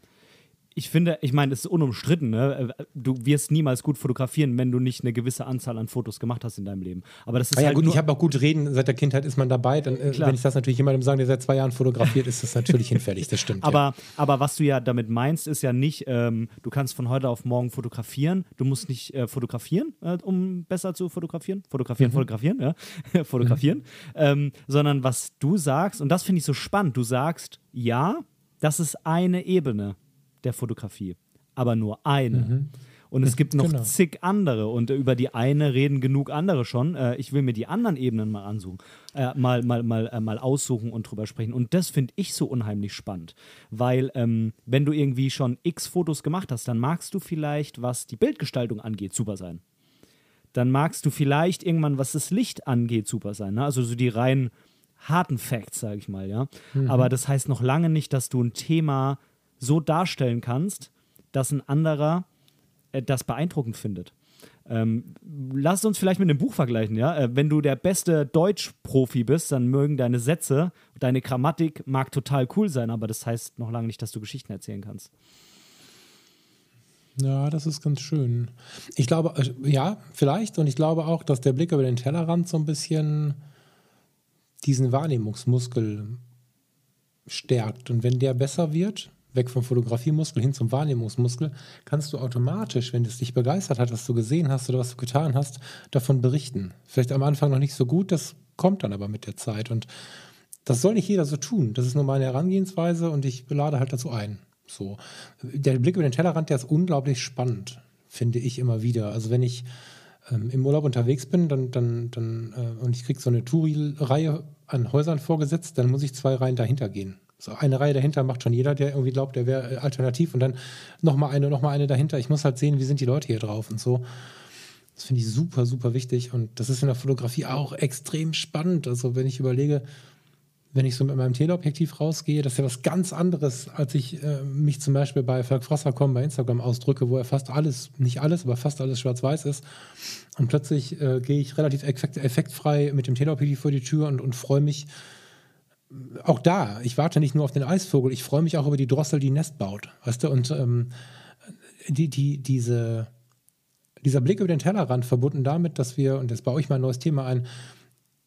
ich finde, ich meine, es ist unumstritten, ne? Du wirst niemals gut fotografieren, wenn du nicht eine gewisse Anzahl an Fotos gemacht hast in deinem Leben. Aber das ist ah ja, halt gut, ich habe auch gut reden, seit der Kindheit ist man dabei. Dann, äh, wenn ich das natürlich jemandem sage, der seit zwei Jahren fotografiert, ist das natürlich hinfällig, das stimmt. Aber, ja. aber was du ja damit meinst, ist ja nicht, ähm, du kannst von heute auf morgen fotografieren. Du musst nicht äh, fotografieren, äh, um besser zu fotografieren. Fotografieren, mhm. fotografieren, ja. fotografieren. Mhm. Ähm, sondern was du sagst, und das finde ich so spannend, du sagst, ja, das ist eine Ebene der Fotografie, aber nur eine. Mhm. Und es gibt noch genau. zig andere und über die eine reden genug andere schon. Äh, ich will mir die anderen Ebenen mal ansuchen, äh, mal, mal, mal, äh, mal aussuchen und drüber sprechen. Und das finde ich so unheimlich spannend, weil ähm, wenn du irgendwie schon x Fotos gemacht hast, dann magst du vielleicht, was die Bildgestaltung angeht, super sein. Dann magst du vielleicht irgendwann, was das Licht angeht, super sein. Ne? Also so die rein harten Facts, sage ich mal, ja. Mhm. Aber das heißt noch lange nicht, dass du ein Thema so darstellen kannst, dass ein anderer äh, das beeindruckend findet. Ähm, lass uns vielleicht mit einem Buch vergleichen, ja. Äh, wenn du der beste Deutschprofi bist, dann mögen deine Sätze, deine Grammatik mag total cool sein, aber das heißt noch lange nicht, dass du Geschichten erzählen kannst. Ja, das ist ganz schön. Ich glaube, äh, ja, vielleicht. Und ich glaube auch, dass der Blick über den Tellerrand so ein bisschen diesen Wahrnehmungsmuskel stärkt. Und wenn der besser wird, weg vom Fotografiemuskel hin zum Wahrnehmungsmuskel, kannst du automatisch, wenn es dich begeistert hat, was du gesehen hast oder was du getan hast, davon berichten. Vielleicht am Anfang noch nicht so gut, das kommt dann aber mit der Zeit. Und das soll nicht jeder so tun. Das ist nur meine Herangehensweise und ich lade halt dazu ein. So. Der Blick über den Tellerrand, der ist unglaublich spannend, finde ich immer wieder. Also wenn ich ähm, im Urlaub unterwegs bin dann, dann, dann, äh, und ich kriege so eine Touri-Reihe an Häusern vorgesetzt, dann muss ich zwei Reihen dahinter gehen. So eine Reihe dahinter macht schon jeder, der irgendwie glaubt, der wäre äh, alternativ und dann nochmal eine, nochmal eine dahinter. Ich muss halt sehen, wie sind die Leute hier drauf und so. Das finde ich super, super wichtig und das ist in der Fotografie auch extrem spannend. Also wenn ich überlege, wenn ich so mit meinem Teleobjektiv rausgehe, das ist ja was ganz anderes, als ich äh, mich zum Beispiel bei Falk Frassercom bei Instagram ausdrücke, wo er fast alles, nicht alles, aber fast alles schwarz-weiß ist. Und plötzlich äh, gehe ich relativ effekt, effektfrei mit dem Teleobjektiv vor die Tür und, und freue mich, auch da, ich warte nicht nur auf den Eisvogel, ich freue mich auch über die Drossel, die Nest baut. Weißt du, und ähm, die, die, diese, dieser Blick über den Tellerrand verbunden damit, dass wir, und jetzt baue ich mal ein neues Thema ein,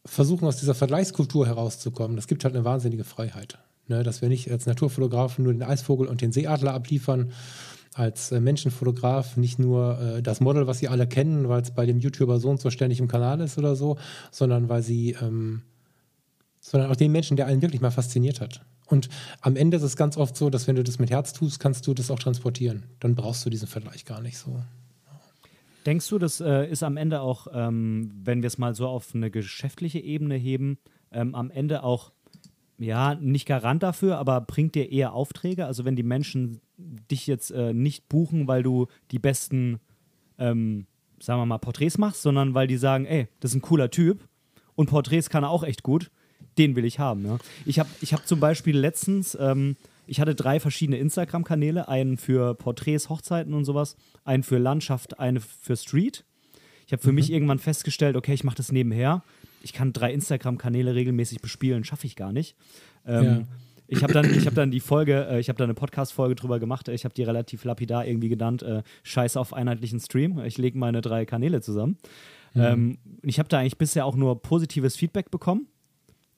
versuchen aus dieser Vergleichskultur herauszukommen, das gibt halt eine wahnsinnige Freiheit. Ne? Dass wir nicht als Naturfotografen nur den Eisvogel und den Seeadler abliefern, als äh, Menschenfotograf nicht nur äh, das Model, was sie alle kennen, weil es bei dem YouTuber so und so ständig im Kanal ist oder so, sondern weil sie ähm, sondern auch den Menschen, der einen wirklich mal fasziniert hat. Und am Ende ist es ganz oft so, dass wenn du das mit Herz tust, kannst du das auch transportieren. Dann brauchst du diesen Vergleich gar nicht so. Denkst du, das äh, ist am Ende auch, ähm, wenn wir es mal so auf eine geschäftliche Ebene heben, ähm, am Ende auch, ja, nicht Garant dafür, aber bringt dir eher Aufträge? Also wenn die Menschen dich jetzt äh, nicht buchen, weil du die besten, ähm, sagen wir mal, Porträts machst, sondern weil die sagen, ey, das ist ein cooler Typ und Porträts kann er auch echt gut, den will ich haben. Ja. Ich habe ich hab zum Beispiel letztens, ähm, ich hatte drei verschiedene Instagram-Kanäle, einen für Porträts, Hochzeiten und sowas, einen für Landschaft, einen für Street. Ich habe für mhm. mich irgendwann festgestellt, okay, ich mache das nebenher. Ich kann drei Instagram-Kanäle regelmäßig bespielen, schaffe ich gar nicht. Ähm, ja. Ich habe dann, hab dann die Folge, äh, ich habe da eine Podcast-Folge drüber gemacht. Ich habe die relativ lapidar irgendwie genannt: äh, Scheiß auf einheitlichen Stream. Ich lege meine drei Kanäle zusammen. Mhm. Ähm, ich habe da eigentlich bisher auch nur positives Feedback bekommen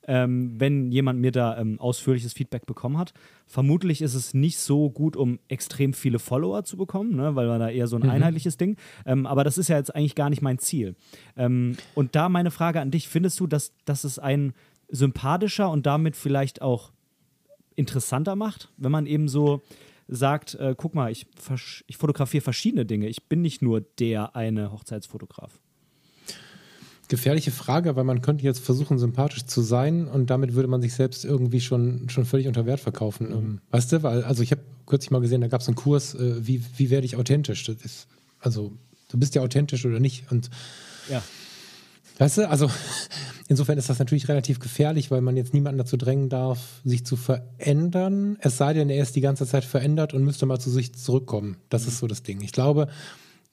ähm, wenn jemand mir da ähm, ausführliches Feedback bekommen hat. Vermutlich ist es nicht so gut, um extrem viele Follower zu bekommen, ne, weil man da eher so ein mhm. einheitliches Ding. Ähm, aber das ist ja jetzt eigentlich gar nicht mein Ziel. Ähm, und da meine Frage an dich: Findest du, dass, dass es ein sympathischer und damit vielleicht auch interessanter macht, wenn man eben so sagt, äh, guck mal, ich, ich fotografiere verschiedene Dinge. Ich bin nicht nur der eine Hochzeitsfotograf. Gefährliche Frage, weil man könnte jetzt versuchen, sympathisch zu sein und damit würde man sich selbst irgendwie schon, schon völlig unter Wert verkaufen. Mhm. Ähm, weißt du, weil, also ich habe kürzlich mal gesehen, da gab es einen Kurs, äh, wie, wie werde ich authentisch? Ist, also, du bist ja authentisch oder nicht. Und ja. Weißt du, also insofern ist das natürlich relativ gefährlich, weil man jetzt niemanden dazu drängen darf, sich zu verändern. Es sei denn, er ist die ganze Zeit verändert und müsste mal zu sich zurückkommen. Das mhm. ist so das Ding. Ich glaube,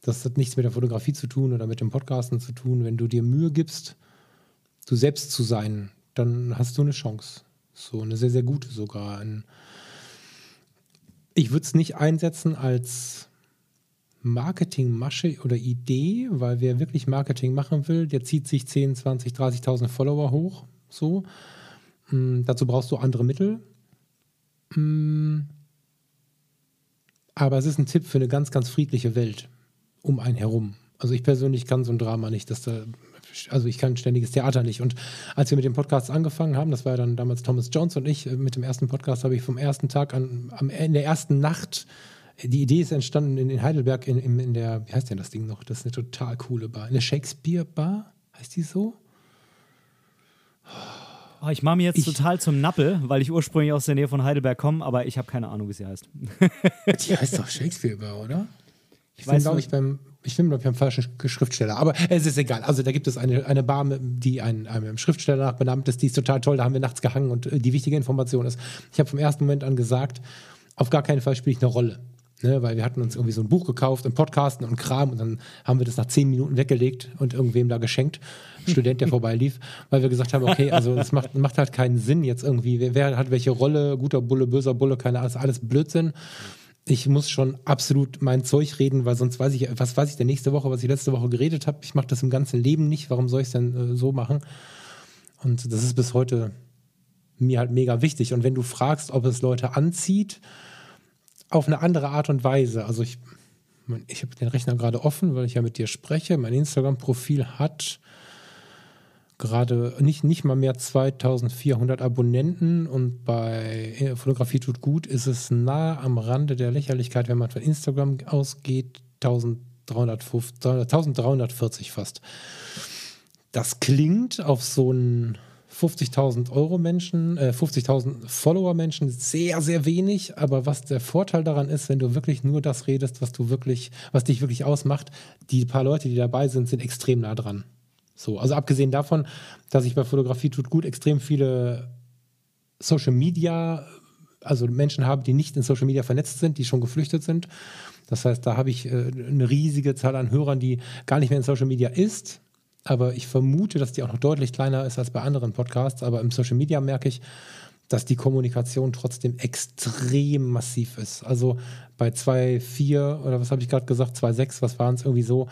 das hat nichts mit der Fotografie zu tun oder mit dem Podcasten zu tun. Wenn du dir Mühe gibst, du selbst zu sein, dann hast du eine Chance. So eine sehr, sehr gute sogar. Ich würde es nicht einsetzen als Marketingmasche oder Idee, weil wer wirklich Marketing machen will, der zieht sich 10, 20, 30.000 Follower hoch. So. Mm, dazu brauchst du andere Mittel. Mm, aber es ist ein Tipp für eine ganz, ganz friedliche Welt um einen herum. Also ich persönlich kann so ein Drama nicht, dass da, also ich kann ständiges Theater nicht. Und als wir mit dem Podcast angefangen haben, das war ja dann damals Thomas Jones und ich, äh, mit dem ersten Podcast habe ich vom ersten Tag an, am, in der ersten Nacht, die Idee ist entstanden in, Heidelberg, in, in, in der, wie heißt denn das Ding noch? Das ist eine total coole Bar. Eine Shakespeare-Bar, heißt die so? Oh, ich mache mir jetzt ich, total zum Nappel, weil ich ursprünglich aus der Nähe von Heidelberg komme, aber ich habe keine Ahnung, wie sie heißt. die heißt doch Shakespeare-Bar, oder? Ich, ich bin, glaube ich, beim, ich bin, glaube ich, beim falschen Schriftsteller. Aber es ist egal. Also da gibt es eine, eine Bar, die ein, einem Schriftsteller nach benannt ist. Die ist total toll. Da haben wir nachts gehangen. Und äh, die wichtige Information ist, ich habe vom ersten Moment an gesagt, auf gar keinen Fall spiele ich eine Rolle. Ne, weil wir hatten uns irgendwie so ein Buch gekauft und Podcasten und Kram und dann haben wir das nach zehn Minuten weggelegt und irgendwem da geschenkt, Student, der vorbeilief, weil wir gesagt haben, okay, also das macht, macht halt keinen Sinn jetzt irgendwie, wer, wer hat welche Rolle, guter Bulle, böser Bulle, keine Ahnung, alles Blödsinn ich muss schon absolut mein Zeug reden, weil sonst weiß ich, was weiß ich denn nächste Woche, was ich letzte Woche geredet habe. Ich mache das im ganzen Leben nicht. Warum soll ich es denn äh, so machen? Und das ist bis heute mir halt mega wichtig. Und wenn du fragst, ob es Leute anzieht, auf eine andere Art und Weise. Also ich, ich habe den Rechner gerade offen, weil ich ja mit dir spreche. Mein Instagram-Profil hat gerade nicht, nicht mal mehr 2400 Abonnenten und bei äh, Fotografie tut gut ist es nah am Rande der Lächerlichkeit, wenn man von Instagram ausgeht, 1350, 1340 fast. Das klingt auf so einen 50.000 Euro Menschen, äh, 50.000 Follower Menschen sehr, sehr wenig. Aber was der Vorteil daran ist, wenn du wirklich nur das redest, was du wirklich, was dich wirklich ausmacht, die paar Leute, die dabei sind, sind extrem nah dran. So, also abgesehen davon, dass ich bei Fotografie tut gut extrem viele Social Media, also Menschen habe, die nicht in Social Media vernetzt sind, die schon geflüchtet sind. Das heißt, da habe ich äh, eine riesige Zahl an Hörern, die gar nicht mehr in Social Media ist. Aber ich vermute, dass die auch noch deutlich kleiner ist als bei anderen Podcasts. Aber im Social Media merke ich, dass die Kommunikation trotzdem extrem massiv ist. Also bei 2,4 oder was habe ich gerade gesagt, 2,6, was waren es irgendwie so,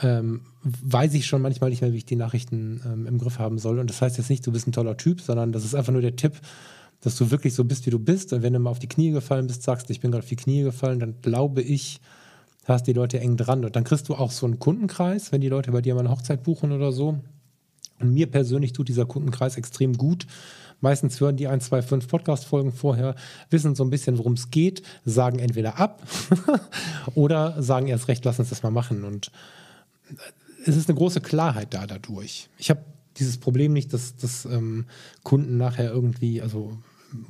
ähm, weiß ich schon manchmal nicht mehr, wie ich die Nachrichten ähm, im Griff haben soll. Und das heißt jetzt nicht, du bist ein toller Typ, sondern das ist einfach nur der Tipp, dass du wirklich so bist, wie du bist. Und wenn du mal auf die Knie gefallen bist, sagst, ich bin gerade auf die Knie gefallen, dann glaube ich, hast die Leute eng dran. Und dann kriegst du auch so einen Kundenkreis, wenn die Leute bei dir mal eine Hochzeit buchen oder so. Und mir persönlich tut dieser Kundenkreis extrem gut. Meistens hören die ein, zwei, fünf Podcast-Folgen vorher, wissen so ein bisschen, worum es geht, sagen entweder ab oder sagen erst recht, lass uns das mal machen. Und es ist eine große Klarheit da dadurch. Ich habe dieses Problem nicht, dass, dass ähm, Kunden nachher irgendwie, also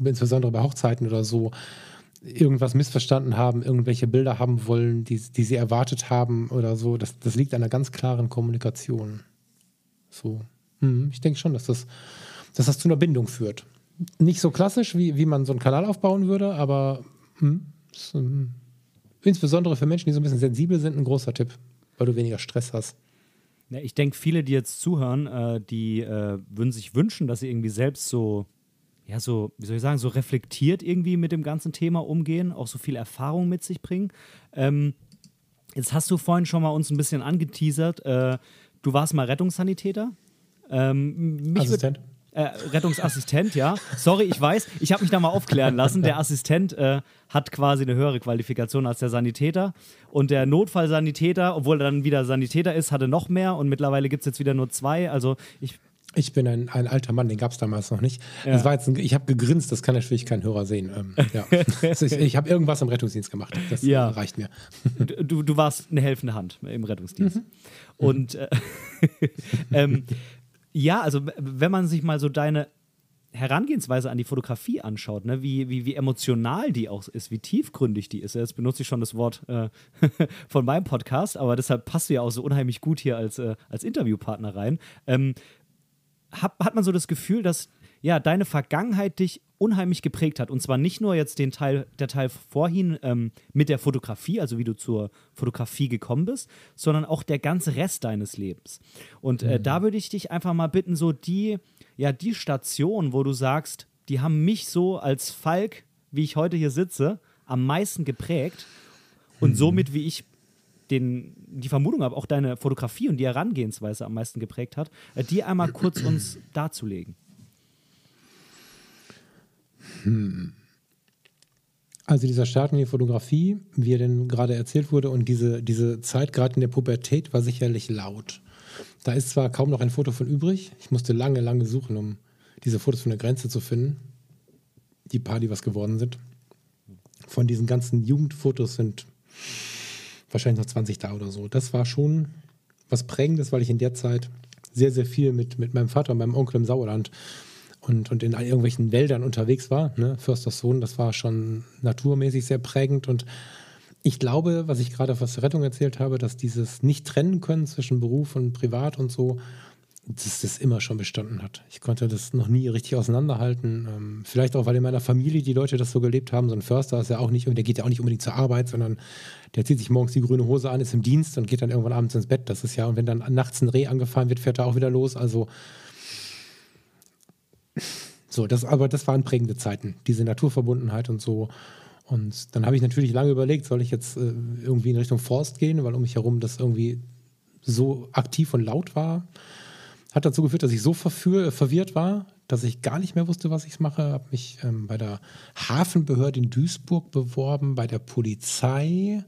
insbesondere bei Hochzeiten oder so, irgendwas missverstanden haben, irgendwelche Bilder haben wollen, die, die sie erwartet haben oder so. Das, das liegt an einer ganz klaren Kommunikation. So. Hm, ich denke schon, dass das, dass das zu einer Bindung führt. Nicht so klassisch, wie, wie man so einen Kanal aufbauen würde, aber hm, ist, ähm, insbesondere für Menschen, die so ein bisschen sensibel sind, ein großer Tipp weil du weniger Stress hast. Ja, ich denke, viele, die jetzt zuhören, äh, die äh, würden sich wünschen, dass sie irgendwie selbst so, ja, so, wie soll ich sagen, so reflektiert irgendwie mit dem ganzen Thema umgehen, auch so viel Erfahrung mit sich bringen. Ähm, jetzt hast du vorhin schon mal uns ein bisschen angeteasert, äh, du warst mal Rettungssanitäter. Ähm, Assistent. Äh, Rettungsassistent, ja. Sorry, ich weiß, ich habe mich da mal aufklären lassen. Der Assistent äh, hat quasi eine höhere Qualifikation als der Sanitäter. Und der Notfallsanitäter, obwohl er dann wieder Sanitäter ist, hatte noch mehr. Und mittlerweile gibt es jetzt wieder nur zwei. Also ich Ich bin ein, ein alter Mann, den gab es damals noch nicht. Ja. Das war jetzt ein, ich habe gegrinst, das kann natürlich kein Hörer sehen. Ähm, ja. ich, ich habe irgendwas im Rettungsdienst gemacht. Das ja. reicht mir. Du, du warst eine helfende Hand im Rettungsdienst. Mhm. Und äh, ähm, ja, also wenn man sich mal so deine Herangehensweise an die Fotografie anschaut, ne? wie, wie, wie emotional die auch ist, wie tiefgründig die ist. Jetzt benutze ich schon das Wort äh, von meinem Podcast, aber deshalb passt du ja auch so unheimlich gut hier als, äh, als Interviewpartner rein. Ähm, hat, hat man so das Gefühl, dass ja, deine Vergangenheit dich unheimlich geprägt hat. Und zwar nicht nur jetzt den Teil, der Teil vorhin ähm, mit der Fotografie, also wie du zur Fotografie gekommen bist, sondern auch der ganze Rest deines Lebens. Und äh, mhm. da würde ich dich einfach mal bitten, so die, ja, die Station, wo du sagst, die haben mich so als Falk, wie ich heute hier sitze, am meisten geprägt und mhm. somit, wie ich den, die Vermutung habe, auch deine Fotografie und die Herangehensweise am meisten geprägt hat, äh, die einmal kurz uns darzulegen. Hm. Also dieser Start in die Fotografie, wie er denn gerade erzählt wurde, und diese, diese Zeit gerade in der Pubertät war sicherlich laut. Da ist zwar kaum noch ein Foto von übrig. Ich musste lange, lange suchen, um diese Fotos von der Grenze zu finden. Die paar, die was geworden sind. Von diesen ganzen Jugendfotos sind wahrscheinlich noch 20 da oder so. Das war schon was Prägendes, weil ich in der Zeit sehr, sehr viel mit, mit meinem Vater und meinem Onkel im Sauerland und, und in irgendwelchen Wäldern unterwegs war. Ne? Försters Sohn, das war schon naturmäßig sehr prägend. Und ich glaube, was ich gerade aus der Rettung erzählt habe, dass dieses nicht trennen können zwischen Beruf und Privat und so, dass das immer schon bestanden hat. Ich konnte das noch nie richtig auseinanderhalten. Ähm, vielleicht auch, weil in meiner Familie die Leute das so gelebt haben. So ein Förster ist ja auch nicht, der geht ja auch nicht unbedingt zur Arbeit, sondern der zieht sich morgens die grüne Hose an, ist im Dienst und geht dann irgendwann abends ins Bett. Das ist ja, und wenn dann nachts ein Reh angefahren wird, fährt er auch wieder los. Also so, das, aber das waren prägende Zeiten, diese Naturverbundenheit und so. Und dann habe ich natürlich lange überlegt, soll ich jetzt äh, irgendwie in Richtung Forst gehen, weil um mich herum das irgendwie so aktiv und laut war. Hat dazu geführt, dass ich so verführ, verwirrt war, dass ich gar nicht mehr wusste, was ich mache. Habe mich ähm, bei der Hafenbehörde in Duisburg beworben, bei der Polizei,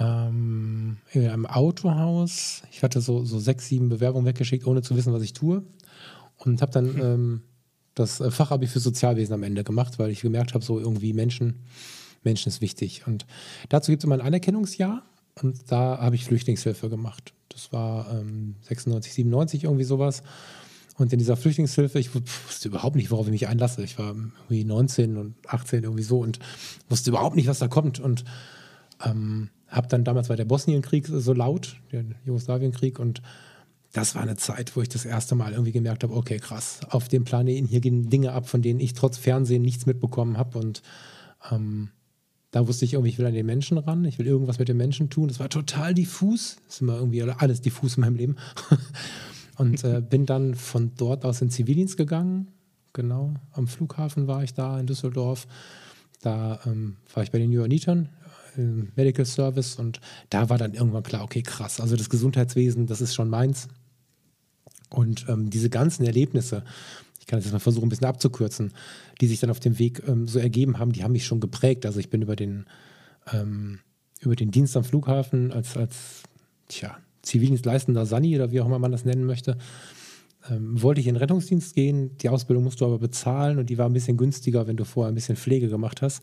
ähm, in einem Autohaus. Ich hatte so, so sechs, sieben Bewerbungen weggeschickt, ohne zu wissen, was ich tue. Und habe dann ähm, das äh, Fachabi für Sozialwesen am Ende gemacht, weil ich gemerkt habe, so irgendwie Menschen, Menschen ist wichtig. Und dazu gibt es immer ein Anerkennungsjahr und da habe ich Flüchtlingshilfe gemacht. Das war ähm, 96, 97 irgendwie sowas. Und in dieser Flüchtlingshilfe, ich wusste überhaupt nicht, worauf ich mich einlasse. Ich war irgendwie 19 und 18 irgendwie so und wusste überhaupt nicht, was da kommt. Und ähm, habe dann damals war der Bosnienkrieg so laut, der Jugoslawienkrieg und das war eine Zeit, wo ich das erste Mal irgendwie gemerkt habe, okay, krass, auf dem Planeten hier gehen Dinge ab, von denen ich trotz Fernsehen nichts mitbekommen habe. Und ähm, da wusste ich irgendwie, ich will an den Menschen ran, ich will irgendwas mit den Menschen tun. Das war total diffus. Das ist immer irgendwie alles diffus in meinem Leben. und äh, bin dann von dort aus in Zivildienst gegangen. Genau, am Flughafen war ich da in Düsseldorf. Da ähm, war ich bei den Johannitern im Medical Service und da war dann irgendwann klar, okay, krass, also das Gesundheitswesen, das ist schon meins. Und ähm, diese ganzen Erlebnisse, ich kann das jetzt mal versuchen, ein bisschen abzukürzen, die sich dann auf dem Weg ähm, so ergeben haben, die haben mich schon geprägt. Also ich bin über den, ähm, über den Dienst am Flughafen als, als tja, Zivildienstleistender Sani oder wie auch immer man das nennen möchte, ähm, wollte ich in den Rettungsdienst gehen. Die Ausbildung musst du aber bezahlen und die war ein bisschen günstiger, wenn du vorher ein bisschen Pflege gemacht hast.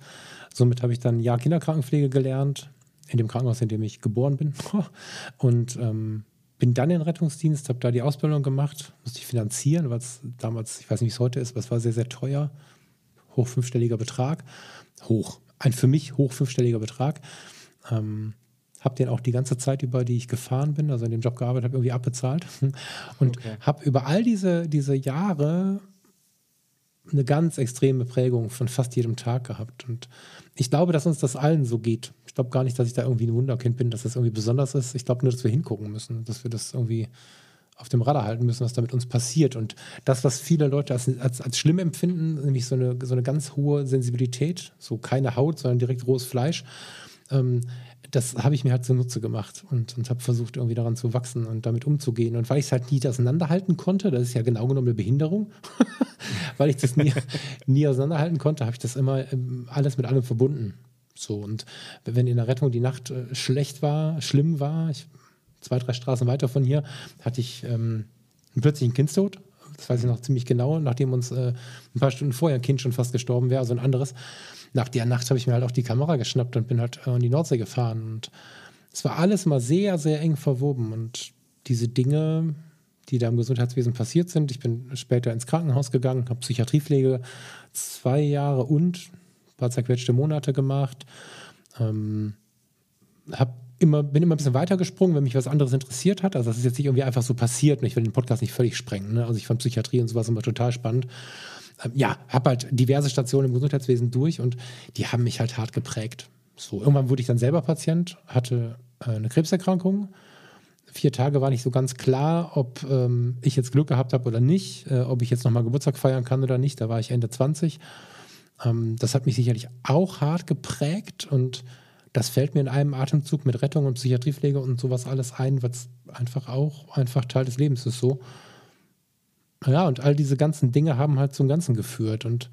Somit habe ich dann Jahr Kinderkrankenpflege gelernt, in dem Krankenhaus, in dem ich geboren bin. Und ähm, bin dann in den Rettungsdienst, habe da die Ausbildung gemacht, musste ich finanzieren, weil es damals, ich weiß nicht, wie es heute ist, aber es war sehr, sehr teuer. Hoch fünfstelliger Betrag. Hoch. Ein für mich hoch fünfstelliger Betrag. Ähm, habe den auch die ganze Zeit über, die ich gefahren bin, also in dem Job gearbeitet habe, irgendwie abbezahlt. Und okay. habe über all diese, diese Jahre eine ganz extreme Prägung von fast jedem Tag gehabt. Und ich glaube, dass uns das allen so geht. Ich glaube gar nicht, dass ich da irgendwie ein Wunderkind bin, dass das irgendwie besonders ist. Ich glaube nur, dass wir hingucken müssen, dass wir das irgendwie auf dem Radar halten müssen, was da mit uns passiert. Und das, was viele Leute als, als, als schlimm empfinden, nämlich so eine, so eine ganz hohe Sensibilität, so keine Haut, sondern direkt rohes Fleisch, ähm, das habe ich mir halt zunutze gemacht und, und habe versucht, irgendwie daran zu wachsen und damit umzugehen. Und weil ich es halt nie auseinanderhalten konnte, das ist ja genau genommen eine Behinderung, weil ich das nie, nie auseinanderhalten konnte, habe ich das immer ähm, alles mit allem verbunden. So, und wenn in der Rettung die Nacht äh, schlecht war, schlimm war, ich, zwei, drei Straßen weiter von hier, hatte ich ähm, plötzlich einen Kindstod, das weiß ich noch ziemlich genau, nachdem uns äh, ein paar Stunden vorher ein Kind schon fast gestorben wäre, also ein anderes. Nach der Nacht habe ich mir halt auch die Kamera geschnappt und bin halt äh, in die Nordsee gefahren. Und es war alles mal sehr, sehr eng verwoben. Und diese Dinge, die da im Gesundheitswesen passiert sind, ich bin später ins Krankenhaus gegangen, habe Psychiatriepflege zwei Jahre und paar zerquetschte Monate gemacht. Ähm, hab immer, bin immer ein bisschen weitergesprungen, wenn mich was anderes interessiert hat. Also das ist jetzt nicht irgendwie einfach so passiert und ich will den Podcast nicht völlig sprengen. Ne? Also ich fand Psychiatrie und sowas immer total spannend. Ähm, ja, habe halt diverse Stationen im Gesundheitswesen durch und die haben mich halt hart geprägt. So, irgendwann wurde ich dann selber Patient, hatte äh, eine Krebserkrankung. Vier Tage war nicht so ganz klar, ob ähm, ich jetzt Glück gehabt habe oder nicht, äh, ob ich jetzt nochmal Geburtstag feiern kann oder nicht. Da war ich Ende 20. Ähm, das hat mich sicherlich auch hart geprägt und das fällt mir in einem Atemzug mit Rettung und Psychiatriepflege und sowas alles ein, was einfach auch einfach Teil des Lebens ist so. Ja, und all diese ganzen Dinge haben halt zum Ganzen geführt. Und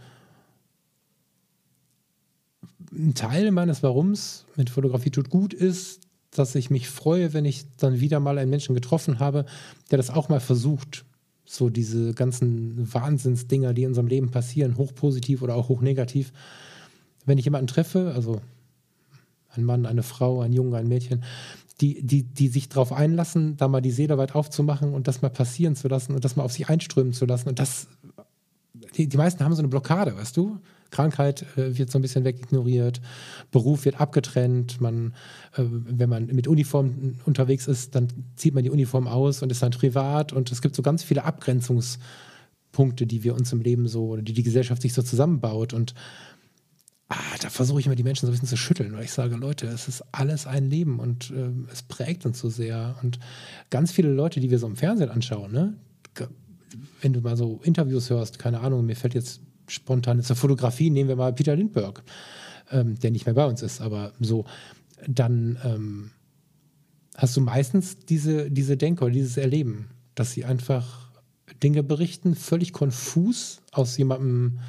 ein Teil meines Warums mit Fotografie tut gut ist, dass ich mich freue, wenn ich dann wieder mal einen Menschen getroffen habe, der das auch mal versucht. So diese ganzen Wahnsinnsdinger, die in unserem Leben passieren, hochpositiv oder auch hochnegativ. Wenn ich jemanden treffe, also ein Mann, eine Frau, ein Junge, ein Mädchen, die, die, die sich darauf einlassen, da mal die Seele weit aufzumachen und das mal passieren zu lassen und das mal auf sich einströmen zu lassen. Und das, die, die meisten haben so eine Blockade, weißt du? Krankheit äh, wird so ein bisschen wegignoriert, Beruf wird abgetrennt, man, äh, wenn man mit Uniform unterwegs ist, dann zieht man die Uniform aus und ist dann privat. Und es gibt so ganz viele Abgrenzungspunkte, die wir uns im Leben so, oder die die Gesellschaft sich so zusammenbaut. Und ah, da versuche ich immer die Menschen so ein bisschen zu schütteln, weil ich sage, Leute, es ist alles ein Leben und äh, es prägt uns so sehr. Und ganz viele Leute, die wir so im Fernsehen anschauen, ne, wenn du mal so Interviews hörst, keine Ahnung, mir fällt jetzt spontan zur Fotografie, nehmen wir mal Peter Lindbergh, ähm, der nicht mehr bei uns ist, aber so, dann ähm, hast du meistens diese, diese Denke oder dieses Erleben, dass sie einfach Dinge berichten, völlig konfus aus jemandem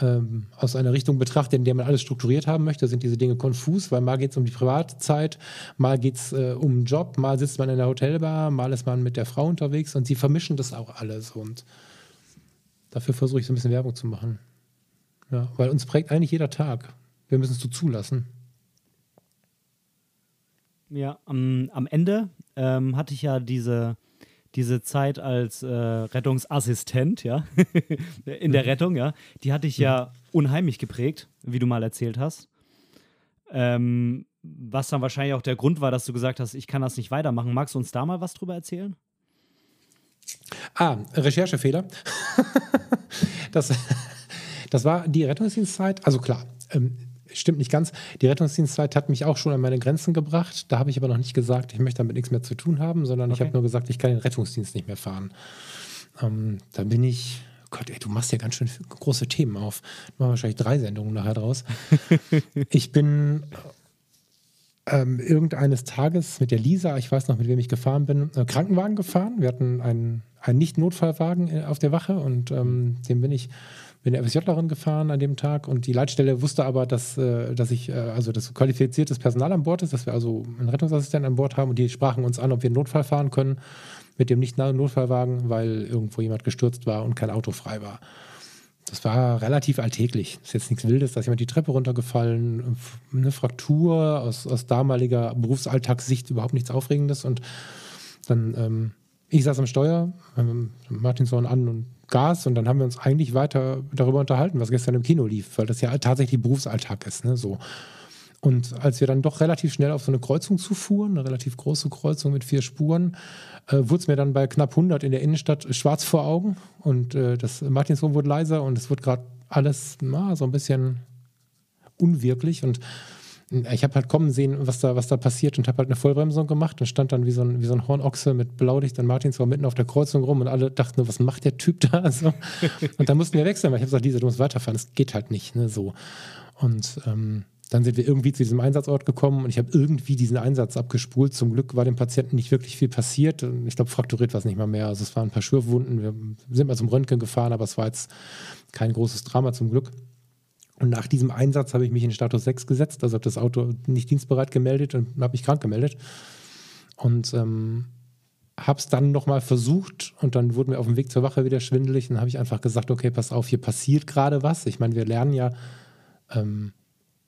ähm, aus einer Richtung betrachtet, in der man alles strukturiert haben möchte, sind diese Dinge konfus, weil mal geht es um die Privatzeit, mal geht es äh, um einen Job, mal sitzt man in der Hotelbar, mal ist man mit der Frau unterwegs und sie vermischen das auch alles und dafür versuche ich so ein bisschen Werbung zu machen. Ja, weil uns prägt eigentlich jeder Tag. Wir müssen es so zulassen. Ja, am, am Ende ähm, hatte ich ja diese diese Zeit als äh, Rettungsassistent, ja, in der mhm. Rettung, ja, die hatte ich ja mhm. unheimlich geprägt, wie du mal erzählt hast. Ähm, was dann wahrscheinlich auch der Grund war, dass du gesagt hast, ich kann das nicht weitermachen. Magst du uns da mal was drüber erzählen? Ah, Recherchefehler. das, das war die Rettungsdienstzeit. Also klar, ähm, stimmt nicht ganz. Die Rettungsdienstzeit hat mich auch schon an meine Grenzen gebracht. Da habe ich aber noch nicht gesagt, ich möchte damit nichts mehr zu tun haben, sondern okay. ich habe nur gesagt, ich kann den Rettungsdienst nicht mehr fahren. Ähm, da bin ich, Gott, ey, du machst ja ganz schön große Themen auf. Ich mache wahrscheinlich drei Sendungen nachher draus. ich bin ähm, irgendeines Tages mit der Lisa, ich weiß noch, mit wem ich gefahren bin, äh, Krankenwagen gefahren. Wir hatten einen, einen Nicht-Notfallwagen äh, auf der Wache und ähm, dem bin ich bin eine FSJlerin gefahren an dem Tag und die Leitstelle wusste aber, dass, äh, dass ich, äh, also dass qualifiziertes Personal an Bord ist, dass wir also einen Rettungsassistenten an Bord haben und die sprachen uns an, ob wir einen Notfall fahren können mit dem nicht Notfallwagen, weil irgendwo jemand gestürzt war und kein Auto frei war. Das war relativ alltäglich. Das ist jetzt nichts Wildes, da ist jemand die Treppe runtergefallen, eine Fraktur aus, aus damaliger Berufsalltagssicht überhaupt nichts Aufregendes und dann ähm, ich saß am Steuer, ähm, Martinson an und Gas und dann haben wir uns eigentlich weiter darüber unterhalten, was gestern im Kino lief, weil das ja tatsächlich Berufsalltag ist. Ne? So. Und als wir dann doch relativ schnell auf so eine Kreuzung zufuhren, eine relativ große Kreuzung mit vier Spuren, äh, wurde es mir dann bei knapp 100 in der Innenstadt schwarz vor Augen und äh, das Martinshof wurde leiser und es wurde gerade alles na, so ein bisschen unwirklich und ich habe halt kommen sehen, was da, was da passiert und habe halt eine Vollbremsung gemacht und stand dann wie so ein, wie so ein Hornochse mit Blaulicht an Martinsau mitten auf der Kreuzung rum und alle dachten nur, was macht der Typ da? So. Und dann mussten wir wechseln, weil ich habe gesagt, Lisa, du musst weiterfahren, das geht halt nicht, ne, so. Und ähm, dann sind wir irgendwie zu diesem Einsatzort gekommen und ich habe irgendwie diesen Einsatz abgespult. Zum Glück war dem Patienten nicht wirklich viel passiert. Ich glaube, frakturiert war es nicht mal mehr. Also es waren ein paar Schürfwunden. Wir sind mal zum Röntgen gefahren, aber es war jetzt kein großes Drama zum Glück. Und nach diesem Einsatz habe ich mich in Status 6 gesetzt, also habe das Auto nicht dienstbereit gemeldet und habe mich krank gemeldet. Und ähm, habe es dann nochmal versucht und dann wurden wir auf dem Weg zur Wache wieder schwindelig und habe ich einfach gesagt, okay, pass auf, hier passiert gerade was. Ich meine, wir lernen ja ähm,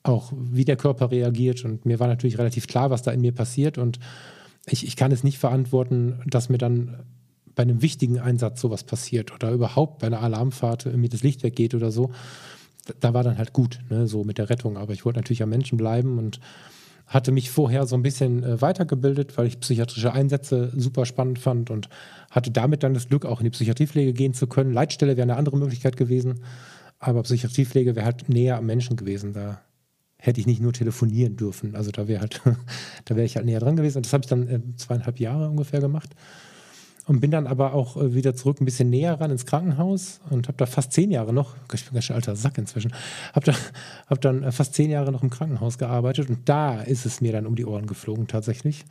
auch, wie der Körper reagiert und mir war natürlich relativ klar, was da in mir passiert und ich, ich kann es nicht verantworten, dass mir dann bei einem wichtigen Einsatz sowas passiert oder überhaupt bei einer Alarmfahrt mir das Licht weggeht oder so. Da war dann halt gut, ne, so mit der Rettung. Aber ich wollte natürlich am Menschen bleiben und hatte mich vorher so ein bisschen äh, weitergebildet, weil ich psychiatrische Einsätze super spannend fand und hatte damit dann das Glück, auch in die Psychiatriepflege gehen zu können. Leitstelle wäre eine andere Möglichkeit gewesen, aber Psychiatriepflege wäre halt näher am Menschen gewesen. Da hätte ich nicht nur telefonieren dürfen. Also da wäre halt, da wäre ich halt näher dran gewesen. Und das habe ich dann äh, zweieinhalb Jahre ungefähr gemacht und bin dann aber auch äh, wieder zurück ein bisschen näher ran ins Krankenhaus und habe da fast zehn Jahre noch, ich bin ganz schön alter Sack inzwischen, habe da, hab dann äh, fast zehn Jahre noch im Krankenhaus gearbeitet und da ist es mir dann um die Ohren geflogen tatsächlich.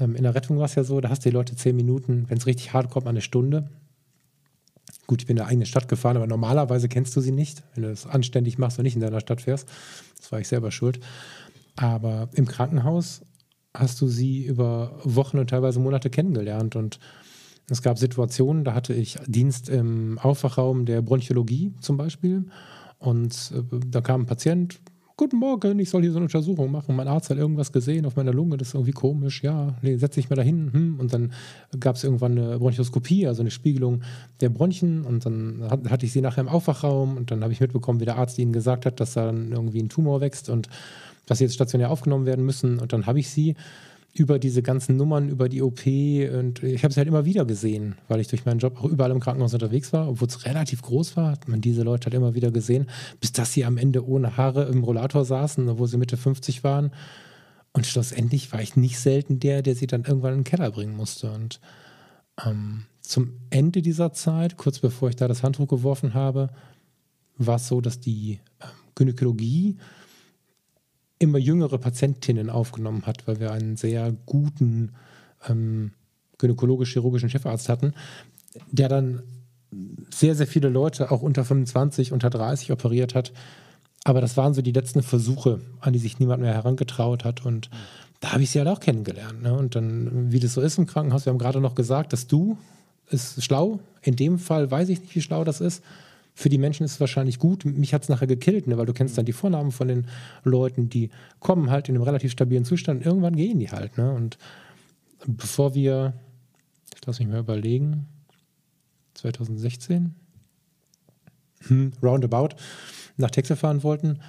Ähm, in der Rettung war es ja so, da hast du die Leute zehn Minuten, wenn es richtig hart kommt, eine Stunde. Gut, ich bin in der eigenen Stadt gefahren, aber normalerweise kennst du sie nicht, wenn du es anständig machst und nicht in deiner Stadt fährst. Das war ich selber schuld. Aber im Krankenhaus hast du sie über Wochen und teilweise Monate kennengelernt und es gab Situationen, da hatte ich Dienst im Aufwachraum der Bronchologie zum Beispiel. Und äh, da kam ein Patient, guten Morgen, ich soll hier so eine Untersuchung machen. Mein Arzt hat irgendwas gesehen auf meiner Lunge, das ist irgendwie komisch. Ja, nee, setz dich mal dahin. Hm. Und dann gab es irgendwann eine Bronchoskopie, also eine Spiegelung der Bronchien. Und dann hat, hatte ich sie nachher im Aufwachraum und dann habe ich mitbekommen, wie der Arzt ihnen gesagt hat, dass da dann irgendwie ein Tumor wächst und dass sie jetzt stationär aufgenommen werden müssen. Und dann habe ich sie über diese ganzen Nummern, über die OP und ich habe es halt immer wieder gesehen, weil ich durch meinen Job auch überall im Krankenhaus unterwegs war, obwohl es relativ groß war, hat man diese Leute halt immer wieder gesehen, bis dass sie am Ende ohne Haare im Rollator saßen, obwohl sie Mitte 50 waren. Und schlussendlich war ich nicht selten der, der sie dann irgendwann in den Keller bringen musste. Und ähm, zum Ende dieser Zeit, kurz bevor ich da das Handtuch geworfen habe, war es so, dass die äh, Gynäkologie immer jüngere Patientinnen aufgenommen hat, weil wir einen sehr guten ähm, gynäkologisch-chirurgischen Chefarzt hatten, der dann sehr, sehr viele Leute, auch unter 25, unter 30 operiert hat. Aber das waren so die letzten Versuche, an die sich niemand mehr herangetraut hat. Und da habe ich sie halt auch kennengelernt. Ne? Und dann, wie das so ist im Krankenhaus, wir haben gerade noch gesagt, dass du ist schlau. In dem Fall weiß ich nicht, wie schlau das ist. Für die Menschen ist es wahrscheinlich gut. Mich hat es nachher gekillt, ne? weil du kennst dann die Vornamen von den Leuten, die kommen halt in einem relativ stabilen Zustand. Irgendwann gehen die halt. Ne? Und bevor wir, ich lasse mich mal überlegen, 2016, hm, roundabout, nach Texel fahren wollten,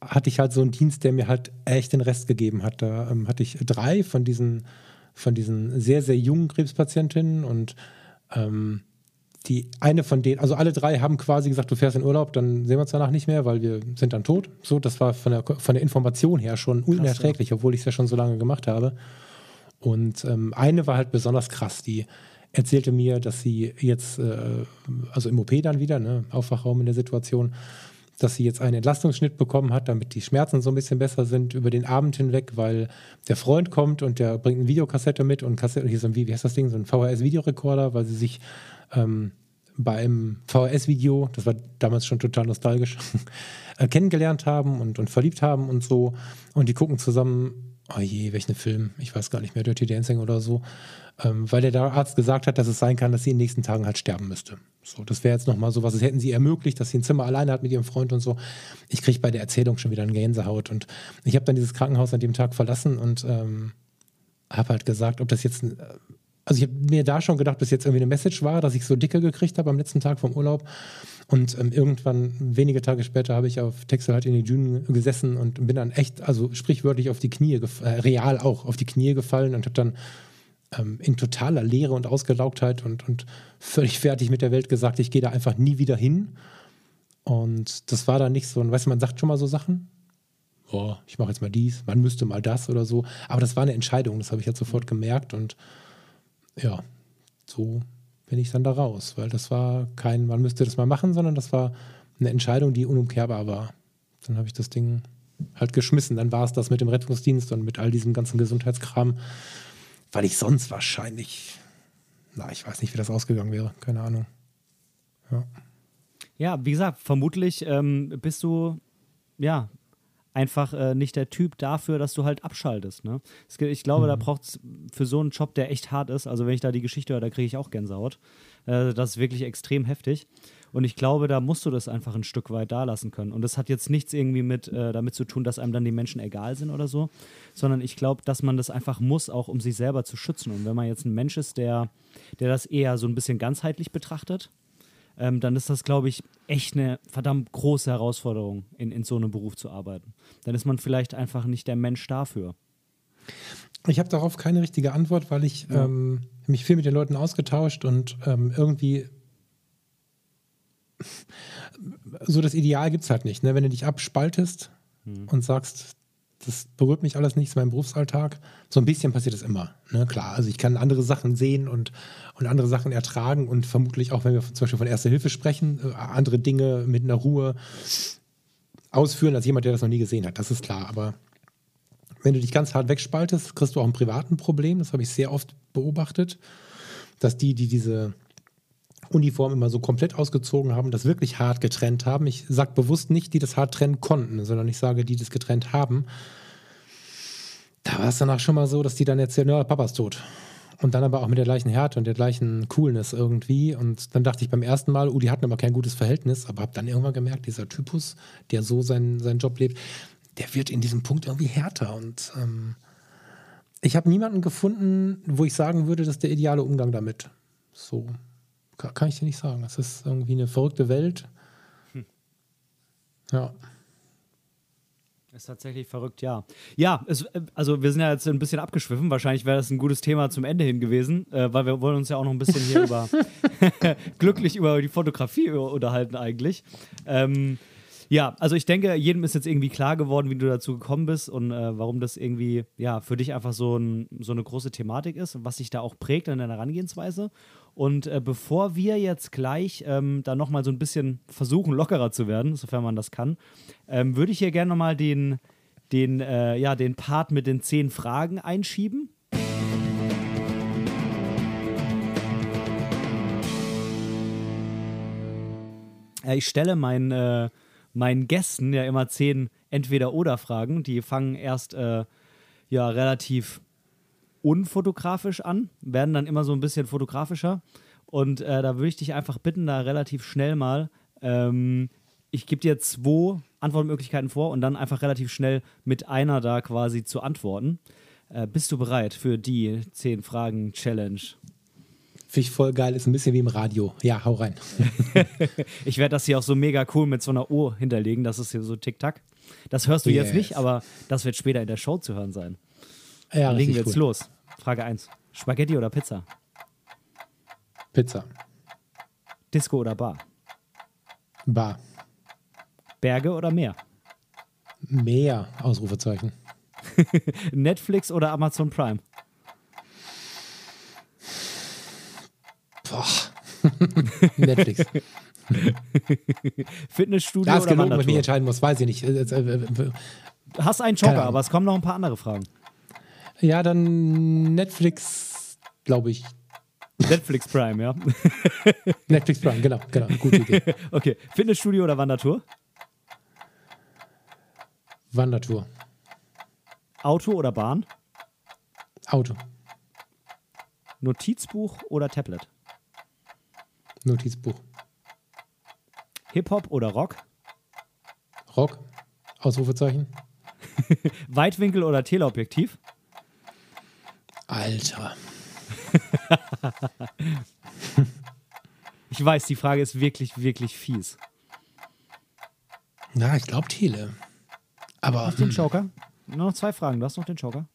hatte ich halt so einen Dienst, der mir halt echt den Rest gegeben hat. Da ähm, hatte ich drei von diesen, von diesen sehr, sehr jungen Krebspatientinnen und ähm, die eine von denen, also alle drei haben quasi gesagt, du fährst in Urlaub, dann sehen wir uns danach nicht mehr, weil wir sind dann tot. So, das war von der, von der Information her schon unerträglich, krass, ja. obwohl ich es ja schon so lange gemacht habe. Und ähm, eine war halt besonders krass, die erzählte mir, dass sie jetzt, äh, also im OP dann wieder, ne, Aufwachraum in der Situation, dass sie jetzt einen Entlastungsschnitt bekommen hat, damit die Schmerzen so ein bisschen besser sind über den Abend hinweg, weil der Freund kommt und der bringt eine Videokassette mit und Kassette, hier so ein, wie heißt das Ding, so ein VHS-Videorekorder, weil sie sich ähm, beim VHS-Video, das war damals schon total nostalgisch, äh, kennengelernt haben und, und verliebt haben und so. Und die gucken zusammen, oh je, welchen Film, ich weiß gar nicht mehr, Dirty Dancing oder so, ähm, weil der Arzt gesagt hat, dass es sein kann, dass sie in den nächsten Tagen halt sterben müsste. So, das wäre jetzt nochmal so was, das hätten sie ermöglicht, dass sie ein Zimmer alleine hat mit ihrem Freund und so. Ich kriege bei der Erzählung schon wieder eine Gänsehaut. Und ich habe dann dieses Krankenhaus an dem Tag verlassen und ähm, habe halt gesagt, ob das jetzt ein also ich habe mir da schon gedacht, bis jetzt irgendwie eine Message war, dass ich so dicke gekriegt habe am letzten Tag vom Urlaub. Und ähm, irgendwann, wenige Tage später, habe ich auf Texel halt in die Dünen gesessen und bin dann echt, also sprichwörtlich auf die Knie, äh, real auch, auf die Knie gefallen und habe dann ähm, in totaler Leere und Ausgelaugtheit und, und völlig fertig mit der Welt gesagt, ich gehe da einfach nie wieder hin. Und das war dann nicht so, und weißt du, man sagt schon mal so Sachen, oh, ich mache jetzt mal dies, man müsste mal das oder so. Aber das war eine Entscheidung, das habe ich halt sofort gemerkt und ja, so bin ich dann da raus, weil das war kein, man müsste das mal machen, sondern das war eine Entscheidung, die unumkehrbar war. Dann habe ich das Ding halt geschmissen. Dann war es das mit dem Rettungsdienst und mit all diesem ganzen Gesundheitskram, weil ich sonst wahrscheinlich, na, ich weiß nicht, wie das ausgegangen wäre, keine Ahnung. Ja, ja wie gesagt, vermutlich ähm, bist du, ja, einfach äh, nicht der Typ dafür, dass du halt abschaltest. Ne? Ich glaube, mhm. da braucht es für so einen Job, der echt hart ist, also wenn ich da die Geschichte höre, da kriege ich auch Gänsehaut. Äh, das ist wirklich extrem heftig. Und ich glaube, da musst du das einfach ein Stück weit da lassen können. Und das hat jetzt nichts irgendwie mit äh, damit zu tun, dass einem dann die Menschen egal sind oder so, sondern ich glaube, dass man das einfach muss, auch um sich selber zu schützen. Und wenn man jetzt ein Mensch ist, der, der das eher so ein bisschen ganzheitlich betrachtet, ähm, dann ist das, glaube ich, echt eine verdammt große Herausforderung, in, in so einem Beruf zu arbeiten. Dann ist man vielleicht einfach nicht der Mensch dafür. Ich habe darauf keine richtige Antwort, weil ich ja. ähm, mich viel mit den Leuten ausgetauscht und ähm, irgendwie so das Ideal gibt es halt nicht. Ne? Wenn du dich abspaltest hm. und sagst, das berührt mich alles nicht, mein Berufsalltag. So ein bisschen passiert das immer. Ne? Klar, also ich kann andere Sachen sehen und, und andere Sachen ertragen und vermutlich auch, wenn wir zum Beispiel von Erster Hilfe sprechen, äh, andere Dinge mit einer Ruhe ausführen als jemand, der das noch nie gesehen hat. Das ist klar. Aber wenn du dich ganz hart wegspaltest, kriegst du auch ein privaten Problem. Das habe ich sehr oft beobachtet, dass die, die diese Uniform immer so komplett ausgezogen haben, das wirklich hart getrennt haben. Ich sage bewusst nicht, die das hart trennen konnten, sondern ich sage, die das getrennt haben. Da war es danach schon mal so, dass die dann erzählen, ja, Papa ist tot. Und dann aber auch mit der gleichen Härte und der gleichen Coolness irgendwie. Und dann dachte ich beim ersten Mal, oh, die hatten aber kein gutes Verhältnis, aber habe dann irgendwann gemerkt, dieser Typus, der so seinen, seinen Job lebt, der wird in diesem Punkt irgendwie härter. Und ähm, ich habe niemanden gefunden, wo ich sagen würde, das ist der ideale Umgang damit. So, kann ich dir nicht sagen. Es ist irgendwie eine verrückte Welt. Hm. Ja. Ist tatsächlich verrückt, ja. Ja, es, also wir sind ja jetzt ein bisschen abgeschwiffen. Wahrscheinlich wäre das ein gutes Thema zum Ende hin gewesen, äh, weil wir wollen uns ja auch noch ein bisschen hier über glücklich über die Fotografie unterhalten eigentlich. Ähm, ja, also ich denke, jedem ist jetzt irgendwie klar geworden, wie du dazu gekommen bist und äh, warum das irgendwie ja für dich einfach so, ein, so eine große Thematik ist und was sich da auch prägt in deiner Herangehensweise. Und äh, bevor wir jetzt gleich ähm, da nochmal so ein bisschen versuchen, lockerer zu werden, sofern man das kann, ähm, würde ich hier gerne nochmal den, den, äh, ja, den Part mit den zehn Fragen einschieben. Äh, ich stelle meinen äh, meinen Gästen ja immer zehn Entweder-Oder-Fragen. Die fangen erst äh, ja relativ unfotografisch an, werden dann immer so ein bisschen fotografischer. Und äh, da würde ich dich einfach bitten, da relativ schnell mal, ähm, ich gebe dir zwei Antwortmöglichkeiten vor und dann einfach relativ schnell mit einer da quasi zu antworten. Äh, bist du bereit für die zehn Fragen Challenge? Finde ich voll geil, ist ein bisschen wie im Radio. Ja, hau rein. ich werde das hier auch so mega cool mit so einer Uhr hinterlegen, das ist hier so Tick-Tack. Das hörst du yes. jetzt nicht, aber das wird später in der Show zu hören sein. Ja, Dann legen wir jetzt cool. los. Frage 1. Spaghetti oder Pizza? Pizza. Disco oder Bar? Bar. Berge oder Meer? Meer, Ausrufezeichen. Netflix oder Amazon Prime? Boah. Netflix. Fitnessstudio das oder gelogen, wenn ich mich entscheiden muss, weiß ich nicht. Äh, äh, äh, Hast einen Joker, aber es kommen noch ein paar andere Fragen. Ja, dann Netflix, glaube ich. Netflix Prime, ja. Netflix Prime, genau, genau. Gute Idee. Okay, Fitnessstudio oder Wandertour? Wandertour. Auto oder Bahn? Auto. Notizbuch oder Tablet? Notizbuch. Hip-Hop oder Rock? Rock. Ausrufezeichen. Weitwinkel oder Teleobjektiv? Alter. ich weiß, die Frage ist wirklich, wirklich fies. Na, ich glaube Tele. Aber. Noch den Joker? Nur noch zwei Fragen. Du hast noch den Joker.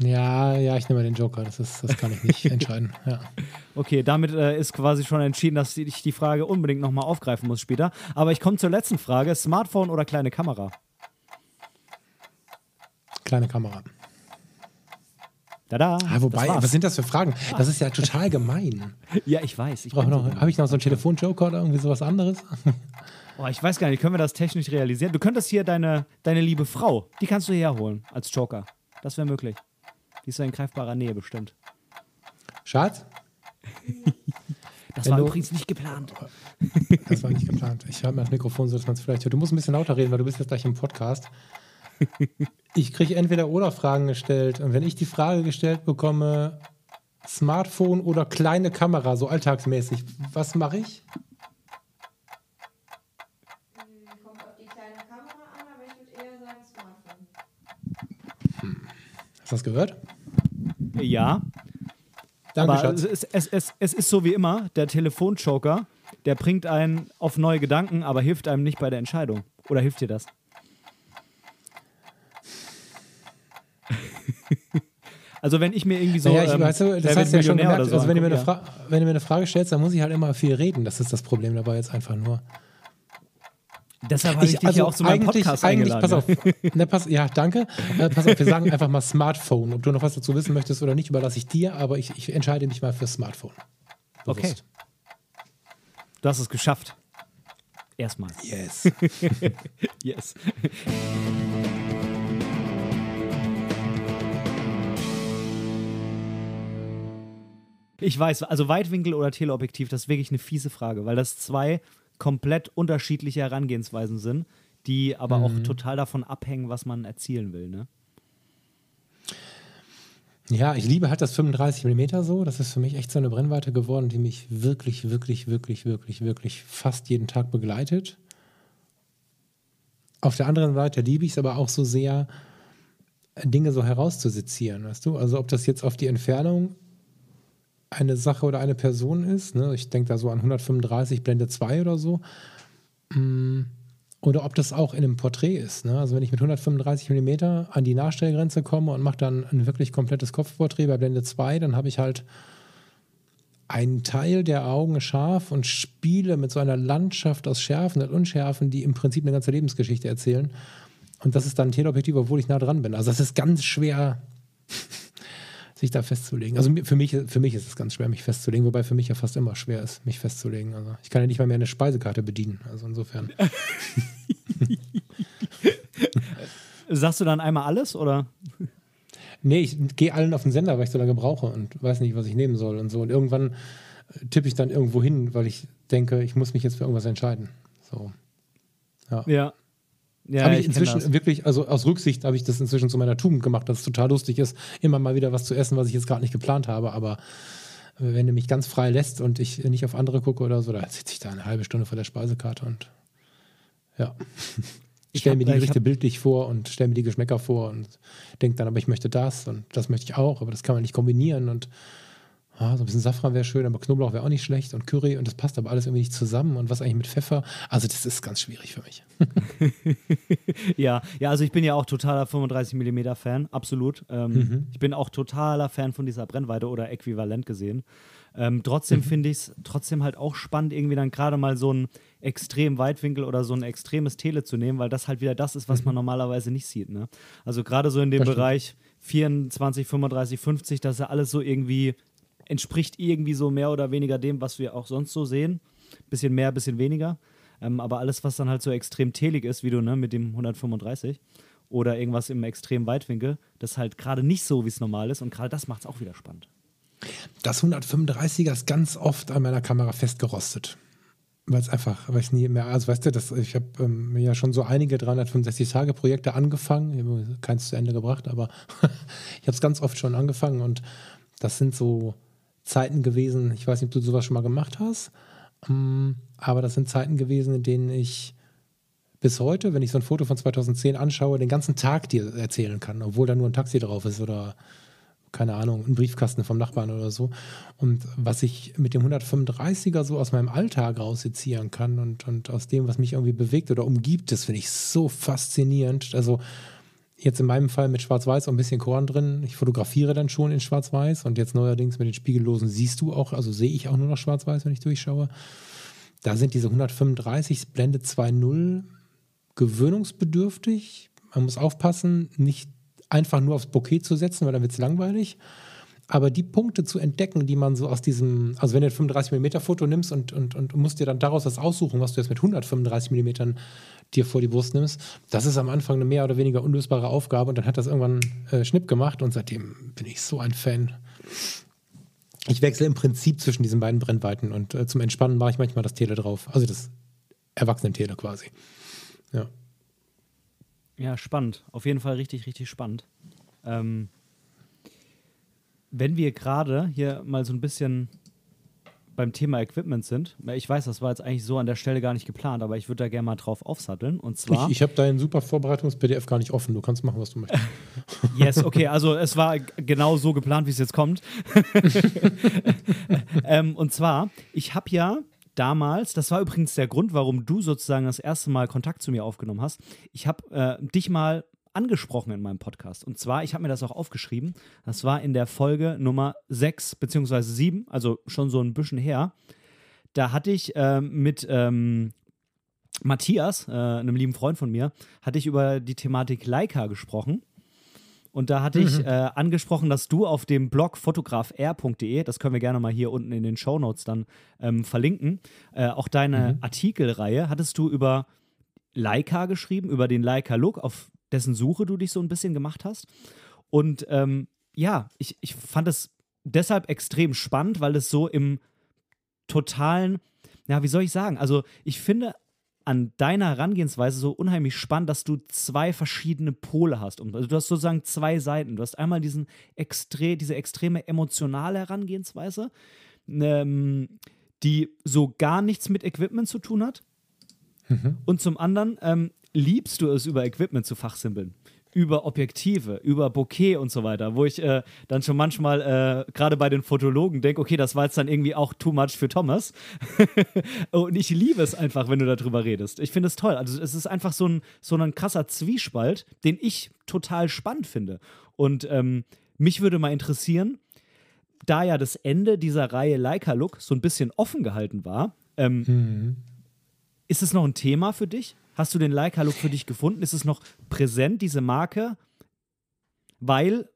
Ja, ja, ich nehme den Joker. Das, ist, das kann ich nicht entscheiden. Ja. Okay, damit äh, ist quasi schon entschieden, dass ich die Frage unbedingt nochmal aufgreifen muss später. Aber ich komme zur letzten Frage: Smartphone oder kleine Kamera? Kleine Kamera. Tada. Ah, wobei, was sind das für Fragen? Das ist ja total gemein. ja, ich weiß. Ich Habe ich noch so einen Telefonjoker oder irgendwie sowas anderes? Oh, ich weiß gar nicht, können wir das technisch realisieren? Du könntest hier deine, deine liebe Frau, die kannst du herholen als Joker. Das wäre möglich. Die ist ja in greifbarer Nähe bestimmt. Schatz? Das war übrigens nicht geplant. Das war nicht geplant. Ich habe mir das Mikrofon so, dass man es vielleicht hört. Du musst ein bisschen lauter reden, weil du bist jetzt gleich im Podcast. Ich kriege entweder oder Fragen gestellt. Und wenn ich die Frage gestellt bekomme, Smartphone oder kleine Kamera, so alltagsmäßig, was mache ich? Kommt auf die kleine Kamera an, aber ich würde eher sagen Smartphone. Hm. Hast du das gehört? Ja. Danke, Aber Schatz. es, es, es, es ist so wie immer, der Telefonjoker, der bringt einen auf neue Gedanken, aber hilft einem nicht bei der Entscheidung. Oder hilft dir das? Also wenn ich mir irgendwie so... naja, ich, ähm, weißt du, das hast du ja schon gemerkt. so also wenn, du mir eine angucke, Fra- wenn du mir eine Frage stellst, dann muss ich halt immer viel reden. Das ist das Problem dabei jetzt einfach nur. Deshalb habe ich, dich ja auch zu meinem also eigentlich, Podcast eigentlich, pass auf, ne, pass, ja, danke. Äh, pass auf, wir sagen einfach mal Smartphone. Ob du noch was dazu wissen möchtest oder nicht, überlasse ich dir, aber ich, ich entscheide mich mal für Smartphone. Okay. Bewusst. Du hast es geschafft. Erstmal. Yes. Yes. Ich weiß, also Weitwinkel oder Teleobjektiv, das ist wirklich eine fiese Frage, weil das zwei komplett unterschiedliche Herangehensweisen sind, die aber auch total davon abhängen, was man erzielen will. Ne? Ja, ich liebe halt das 35 mm so. Das ist für mich echt so eine Brennweite geworden, die mich wirklich, wirklich, wirklich, wirklich, wirklich fast jeden Tag begleitet. Auf der anderen Seite liebe ich es aber auch so sehr, Dinge so herauszusezieren, weißt du? Also ob das jetzt auf die Entfernung eine Sache oder eine Person ist, ne? ich denke da so an 135 Blende 2 oder so, Mm, oder ob das auch in einem Porträt ist. Ne? Also wenn ich mit 135 mm an die Nachstellgrenze komme und mache dann ein wirklich komplettes Kopfporträt bei Blende 2, dann habe ich halt einen Teil der Augen scharf und spiele mit so einer Landschaft aus Schärfen und Unschärfen, die im Prinzip eine ganze Lebensgeschichte erzählen. Und das ist dann ein Teleobjektiv, obwohl ich nah dran bin. Also das ist ganz schwer, sich da festzulegen. Also für mich, für mich ist es ganz schwer, mich festzulegen, wobei für mich ja fast immer schwer ist, mich festzulegen. Also ich kann ja nicht mal mehr eine Speisekarte bedienen. Also insofern. Sagst du dann einmal alles oder? Nee, ich gehe allen auf den Sender, weil ich so lange brauche und weiß nicht, was ich nehmen soll und so. Und irgendwann äh, tippe ich dann irgendwo hin, weil ich denke, ich muss mich jetzt für irgendwas entscheiden. So. Ja. Ja, habe ich, ich inzwischen wirklich, also aus Rücksicht habe ich das inzwischen zu meiner Tugend gemacht, dass es total lustig ist, immer mal wieder was zu essen, was ich jetzt gerade nicht geplant habe. Aber äh, wenn du mich ganz frei lässt und ich nicht auf andere gucke oder so, dann sitze ich da eine halbe Stunde vor der Speisekarte und ja. Ich stelle mir die ich Gerichte bildlich vor und stelle mir die Geschmäcker vor und denke dann, aber ich möchte das und das möchte ich auch, aber das kann man nicht kombinieren und ah, so ein bisschen Safran wäre schön, aber Knoblauch wäre auch nicht schlecht und Curry und das passt aber alles irgendwie nicht zusammen und was eigentlich mit Pfeffer. Also das ist ganz schwierig für mich. Ja, ja, also ich bin ja auch totaler 35 mm Fan, absolut. Ähm, Mhm. Ich bin auch totaler Fan von dieser Brennweite oder äquivalent gesehen. Ähm, trotzdem Mhm. finde ich es trotzdem halt auch spannend, irgendwie dann gerade mal so einen extrem Weitwinkel oder so ein extremes Tele zu nehmen, weil das halt wieder das ist, was man normalerweise nicht sieht. Ne? Also gerade so in dem Mhm. Das. Bereich 24, 35, 50, das ist ja alles so irgendwie, entspricht irgendwie so mehr oder weniger dem, was wir auch sonst so sehen. Bisschen mehr, bisschen weniger. Ähm, aber alles, was dann halt so extrem telig ist, wie du ne, mit dem 135 oder irgendwas im extrem Weitwinkel, das ist halt gerade nicht so, wie es normal ist. Und gerade das macht es auch wieder spannend. Das 135er ist ganz oft an meiner Kamera festgerostet. Weil es einfach, weil ich nie mehr, also weißt du, das, ich habe ähm, ja schon so einige 365-Tage-Projekte angefangen, keins zu Ende gebracht, aber ich habe es ganz oft schon angefangen und das sind so Zeiten gewesen, ich weiß nicht, ob du sowas schon mal gemacht hast, ähm, aber das sind Zeiten gewesen, in denen ich bis heute, wenn ich so ein Foto von 2010 anschaue, den ganzen Tag dir erzählen kann, obwohl da nur ein Taxi drauf ist oder keine Ahnung, ein Briefkasten vom Nachbarn oder so. Und was ich mit dem 135er so aus meinem Alltag raussezieren kann und, und aus dem, was mich irgendwie bewegt oder umgibt, das finde ich so faszinierend. Also jetzt in meinem Fall mit Schwarz-Weiß auch ein bisschen Korn drin. Ich fotografiere dann schon in Schwarz-Weiß und jetzt neuerdings mit den Spiegellosen siehst du auch, also sehe ich auch nur noch Schwarz-Weiß, wenn ich durchschaue. Da sind diese 135 Blende 2.0 gewöhnungsbedürftig. Man muss aufpassen, nicht einfach nur aufs Bouquet zu setzen, weil dann wird es langweilig. Aber die Punkte zu entdecken, die man so aus diesem, also wenn du ein 35 mm Foto nimmst und, und, und musst dir dann daraus was aussuchen, was du jetzt mit 135 mm dir vor die Brust nimmst, das ist am Anfang eine mehr oder weniger unlösbare Aufgabe und dann hat das irgendwann äh, Schnipp gemacht und seitdem bin ich so ein Fan. ich wechsle im Prinzip zwischen diesen beiden Brennweiten und äh, zum Entspannen mache ich manchmal das Tele drauf. Also das Erwachsenen-Tele quasi. Ja. Ja, spannend. Auf jeden Fall richtig, richtig spannend. Ähm, wenn wir gerade hier mal so ein bisschen beim Thema Equipment sind, ich weiß, das war jetzt eigentlich so an der Stelle gar nicht geplant, aber ich würde da gerne mal drauf aufsatteln. Und zwar. Ich, ich habe dein super Vorbereitungs-PDF gar nicht offen. Du kannst machen, was du möchtest. yes, okay, also es war genau so geplant, wie es jetzt kommt. ähm, und zwar, ich habe ja damals, das war übrigens der Grund, warum du sozusagen das erste Mal Kontakt zu mir aufgenommen hast. Ich habe äh, dich mal angesprochen in meinem Podcast. Und zwar, ich habe mir das auch aufgeschrieben, das war in der Folge Nummer 6 bzw. 7, also schon so ein bisschen her. Da hatte ich ähm, mit ähm, Matthias, äh, einem lieben Freund von mir, hatte ich über die Thematik Leica gesprochen. Und da hatte mhm. ich äh, angesprochen, dass du auf dem Blog fotografr.de, das können wir gerne mal hier unten in den Show Notes dann ähm, verlinken, äh, auch deine mhm. Artikelreihe hattest du über Leica geschrieben, über den Leica Look, auf dessen Suche du dich so ein bisschen gemacht hast. Und ähm, ja, ich, ich fand es deshalb extrem spannend, weil es so im totalen, ja, wie soll ich sagen? Also ich finde an deiner Herangehensweise so unheimlich spannend, dass du zwei verschiedene Pole hast. Also du hast sozusagen zwei Seiten. Du hast einmal diesen extre diese extreme emotionale Herangehensweise, ähm, die so gar nichts mit Equipment zu tun hat. Mhm. Und zum anderen ähm, liebst du es, über Equipment zu fachsimpeln. Über Objektive, über Bokeh und so weiter, wo ich äh, dann schon manchmal äh, gerade bei den Fotologen denke, okay, das war jetzt dann irgendwie auch too much für Thomas. und ich liebe es einfach, wenn du darüber redest. Ich finde es toll. Also es ist einfach so ein, so ein krasser Zwiespalt, den ich total spannend finde. Und ähm, mich würde mal interessieren, da ja das Ende dieser Reihe Leica Look so ein bisschen offen gehalten war, ähm, mhm. ist es noch ein Thema für dich? Hast du den Leica-Look für dich gefunden? Ist es noch präsent, diese Marke? Weil,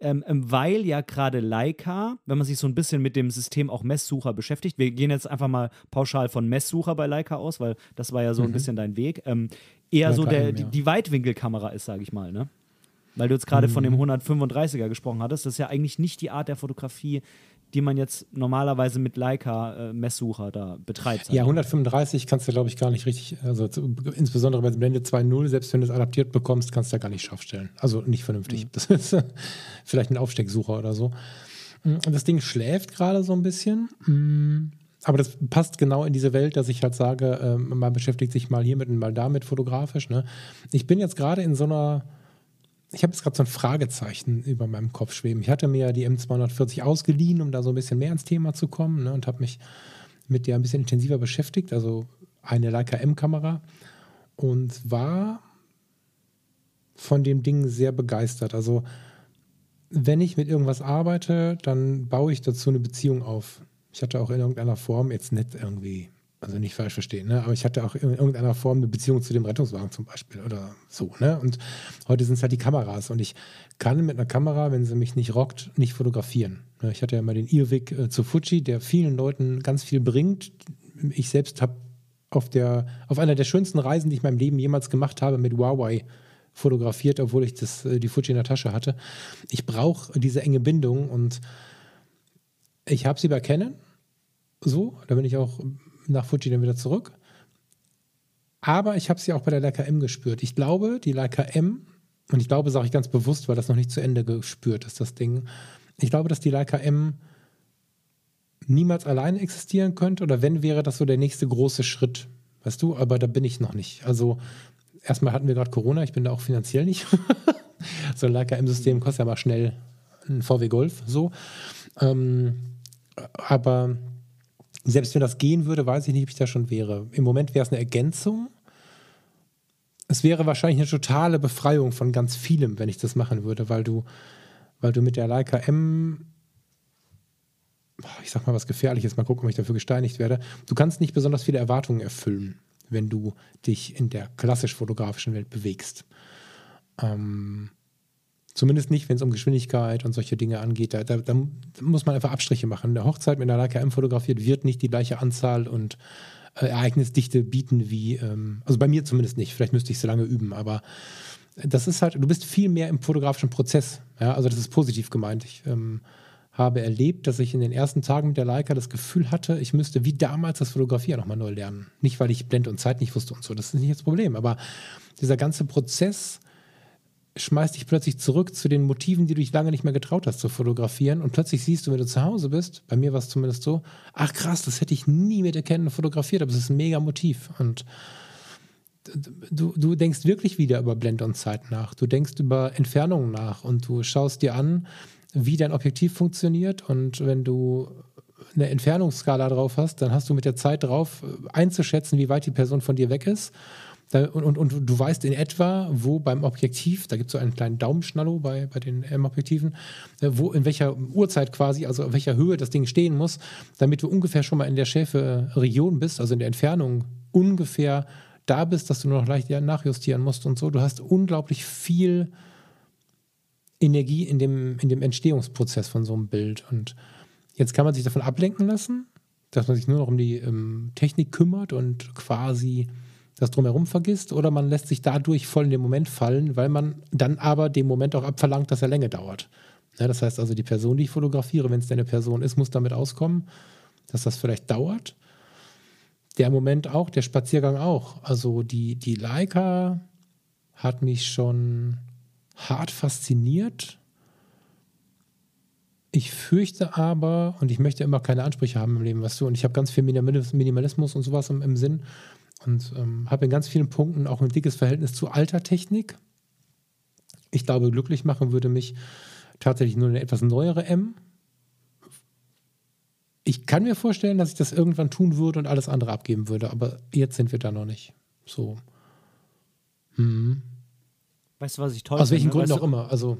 ähm, ähm, weil ja gerade Leica, wenn man sich so ein bisschen mit dem System auch Messsucher beschäftigt, wir gehen jetzt einfach mal pauschal von Messsucher bei Leica aus, weil das war ja so mhm. ein bisschen dein Weg, ähm, eher Leica so der, die, die Weitwinkelkamera ist, sage ich mal, ne? Weil du jetzt gerade mhm. von dem 135er gesprochen hattest, das ist ja eigentlich nicht die Art der Fotografie, die man jetzt normalerweise mit Leica-Messsucher äh, da betreibt. Ja, 135 kannst du, glaube ich, gar nicht richtig, also insbesondere bei Blende 2.0, selbst wenn du es adaptiert bekommst, kannst du da gar nicht scharf stellen. Also nicht vernünftig. Mhm. Das ist vielleicht ein Aufstecksucher oder so. Mm, das Ding schläft gerade so ein bisschen. Mm, aber das passt genau in diese Welt, dass ich halt sage, äh, man beschäftigt sich mal hiermit und mal damit fotografisch. Ne? Ich bin jetzt gerade in so einer ich habe jetzt gerade so ein Fragezeichen über meinem Kopf schweben. Ich hatte mir ja die M240 ausgeliehen, um da so ein bisschen mehr ins Thema zu kommen ne, und habe mich mit der ein bisschen intensiver beschäftigt, also eine Leica M-Kamera und war von dem Ding sehr begeistert. Also wenn ich mit irgendwas arbeite, dann baue ich dazu eine Beziehung auf. Ich hatte auch in irgendeiner Form jetzt nicht irgendwie also nicht falsch verstehen, ne? aber ich hatte auch in irgendeiner Form eine Beziehung zu dem Rettungswagen zum Beispiel oder so. Ne? Und heute sind es halt die Kameras und ich kann mit einer Kamera, wenn sie mich nicht rockt, nicht fotografieren. Ne? Ich hatte ja mal den Irrweg äh, zu Fuji, der vielen Leuten ganz viel bringt. Ich selbst habe auf, auf einer der schönsten Reisen, die ich in meinem Leben jemals gemacht habe, mit Huawei fotografiert, obwohl ich das, äh, die Fuji in der Tasche hatte. Ich brauche diese enge Bindung und ich habe sie bei Canon. So, da bin ich auch nach Fuji dann wieder zurück. Aber ich habe sie auch bei der Leica M gespürt. Ich glaube, die Leica M, und ich glaube, sage ich ganz bewusst, weil das noch nicht zu Ende gespürt ist, das Ding. Ich glaube, dass die Leica M niemals alleine existieren könnte oder wenn, wäre das so der nächste große Schritt. Weißt du, aber da bin ich noch nicht. Also, erstmal hatten wir gerade Corona, ich bin da auch finanziell nicht. so ein Leica M-System kostet ja mal schnell ein VW Golf, so. Ähm, aber selbst wenn das gehen würde, weiß ich nicht, ob ich da schon wäre. Im Moment wäre es eine Ergänzung. Es wäre wahrscheinlich eine totale Befreiung von ganz vielem, wenn ich das machen würde, weil du, weil du mit der Leica M, ich sag mal was Gefährliches, mal gucken, ob ich dafür gesteinigt werde. Du kannst nicht besonders viele Erwartungen erfüllen, wenn du dich in der klassisch fotografischen Welt bewegst. Ähm, Zumindest nicht, wenn es um Geschwindigkeit und solche Dinge angeht. Da, da, da, muss man einfach Abstriche machen. Eine Hochzeit mit einer Leica M fotografiert wird nicht die gleiche Anzahl und äh, Ereignisdichte bieten wie, ähm, also bei mir zumindest nicht. Vielleicht müsste ich so lange üben, aber das ist halt, du bist viel mehr im fotografischen Prozess. Ja, also das ist positiv gemeint. Ich ähm, habe erlebt, dass ich in den ersten Tagen mit der Leica das Gefühl hatte, ich müsste wie damals das Fotografieren nochmal neu lernen. Nicht, weil ich Blend und Zeit nicht wusste und so, das ist nicht das Problem, aber dieser ganze Prozess schmeißt dich plötzlich zurück zu den Motiven, die du dich lange nicht mehr getraut hast zu fotografieren und plötzlich siehst du, wenn du zu Hause bist, bei mir war es zumindest so, ach krass, das hätte ich nie mit erkennen fotografiert, aber es ist ein mega Motiv und du, du denkst wirklich wieder über Blend und Zeit nach. Du denkst über Entfernungen nach und du schaust dir an, wie dein Objektiv funktioniert. Und wenn du eine Entfernungsskala drauf hast, dann hast du mit der Zeit drauf äh, einzuschätzen, wie weit die Person von dir weg ist. Und, und, und du weißt in etwa, wo beim Objektiv, da gibt es so einen kleinen Daumenschnallo bei, bei den M-Objektiven, äh, wo in welcher Uhrzeit quasi, also in welcher Höhe das Ding stehen muss, damit du ungefähr schon mal in der Schäfe-Region bist, also in der Entfernung ungefähr da bist, dass du nur noch leicht nachjustieren musst und so. Du hast unglaublich viel Energie in dem, in dem Entstehungsprozess von so einem Bild. Und jetzt kann man sich davon ablenken lassen, dass man sich nur noch um die ähm, Technik kümmert und quasi das drumherum vergisst, oder man lässt sich dadurch voll in den Moment fallen, weil man dann aber dem Moment auch abverlangt, dass er Länge dauert. Ja, das heißt also, die Person, die ich fotografiere, wenn es eine Person ist, muss damit auskommen, dass das vielleicht dauert. Der Moment auch, der Spaziergang auch. Also die, die Leica hat mich schon hart fasziniert. Ich fürchte aber, und ich möchte immer keine Ansprüche haben im Leben, weißt du, und ich habe ganz viel Minimalismus und sowas im, im Sinn und ähm, habe in ganz vielen Punkten auch ein dickes Verhältnis zu alter Technik. Ich glaube, glücklich machen würde mich tatsächlich nur eine etwas neuere M. Ich kann mir vorstellen, dass ich das irgendwann tun würde und alles andere abgeben würde, aber jetzt sind wir da noch nicht. So. Hm. Weißt du, was ich toll finde? Aus welchen Gründen weißt auch immer. Also,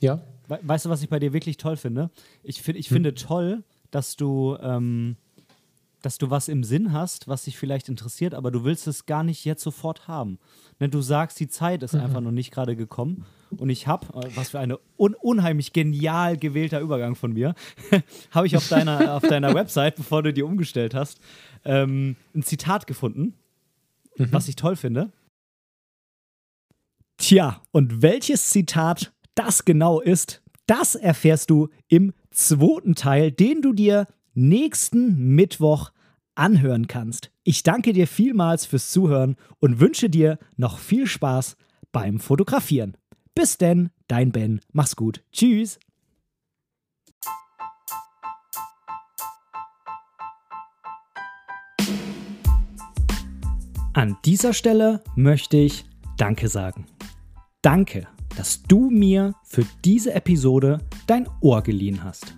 ja. Weißt du, was ich bei dir wirklich toll finde? Ich, find, ich hm. finde toll, dass du, ähm, dass du was im Sinn hast, was dich vielleicht interessiert, aber du willst es gar nicht jetzt sofort haben. Ne, du sagst, die Zeit ist mhm. einfach noch nicht gerade gekommen. Und ich habe, äh, was für ein un unheimlich genial gewählter Übergang von mir, habe ich auf deiner, auf deiner Website, bevor du die umgestellt hast, ähm, ein Zitat gefunden, mhm. was ich toll finde. Tja, und welches Zitat das genau ist, das erfährst du im zweiten Teil, den du dir nächsten Mittwoch anhören kannst. Ich danke dir vielmals fürs Zuhören und wünsche dir noch viel Spaß beim Fotografieren. Bis denn, dein Ben. Mach's gut. Tschüss. An dieser Stelle möchte ich Danke sagen. Danke, dass du mir für diese Episode dein Ohr geliehen hast.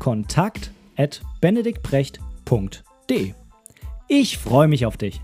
kontakt@benediktbrecht.de. Ich freue mich auf dich.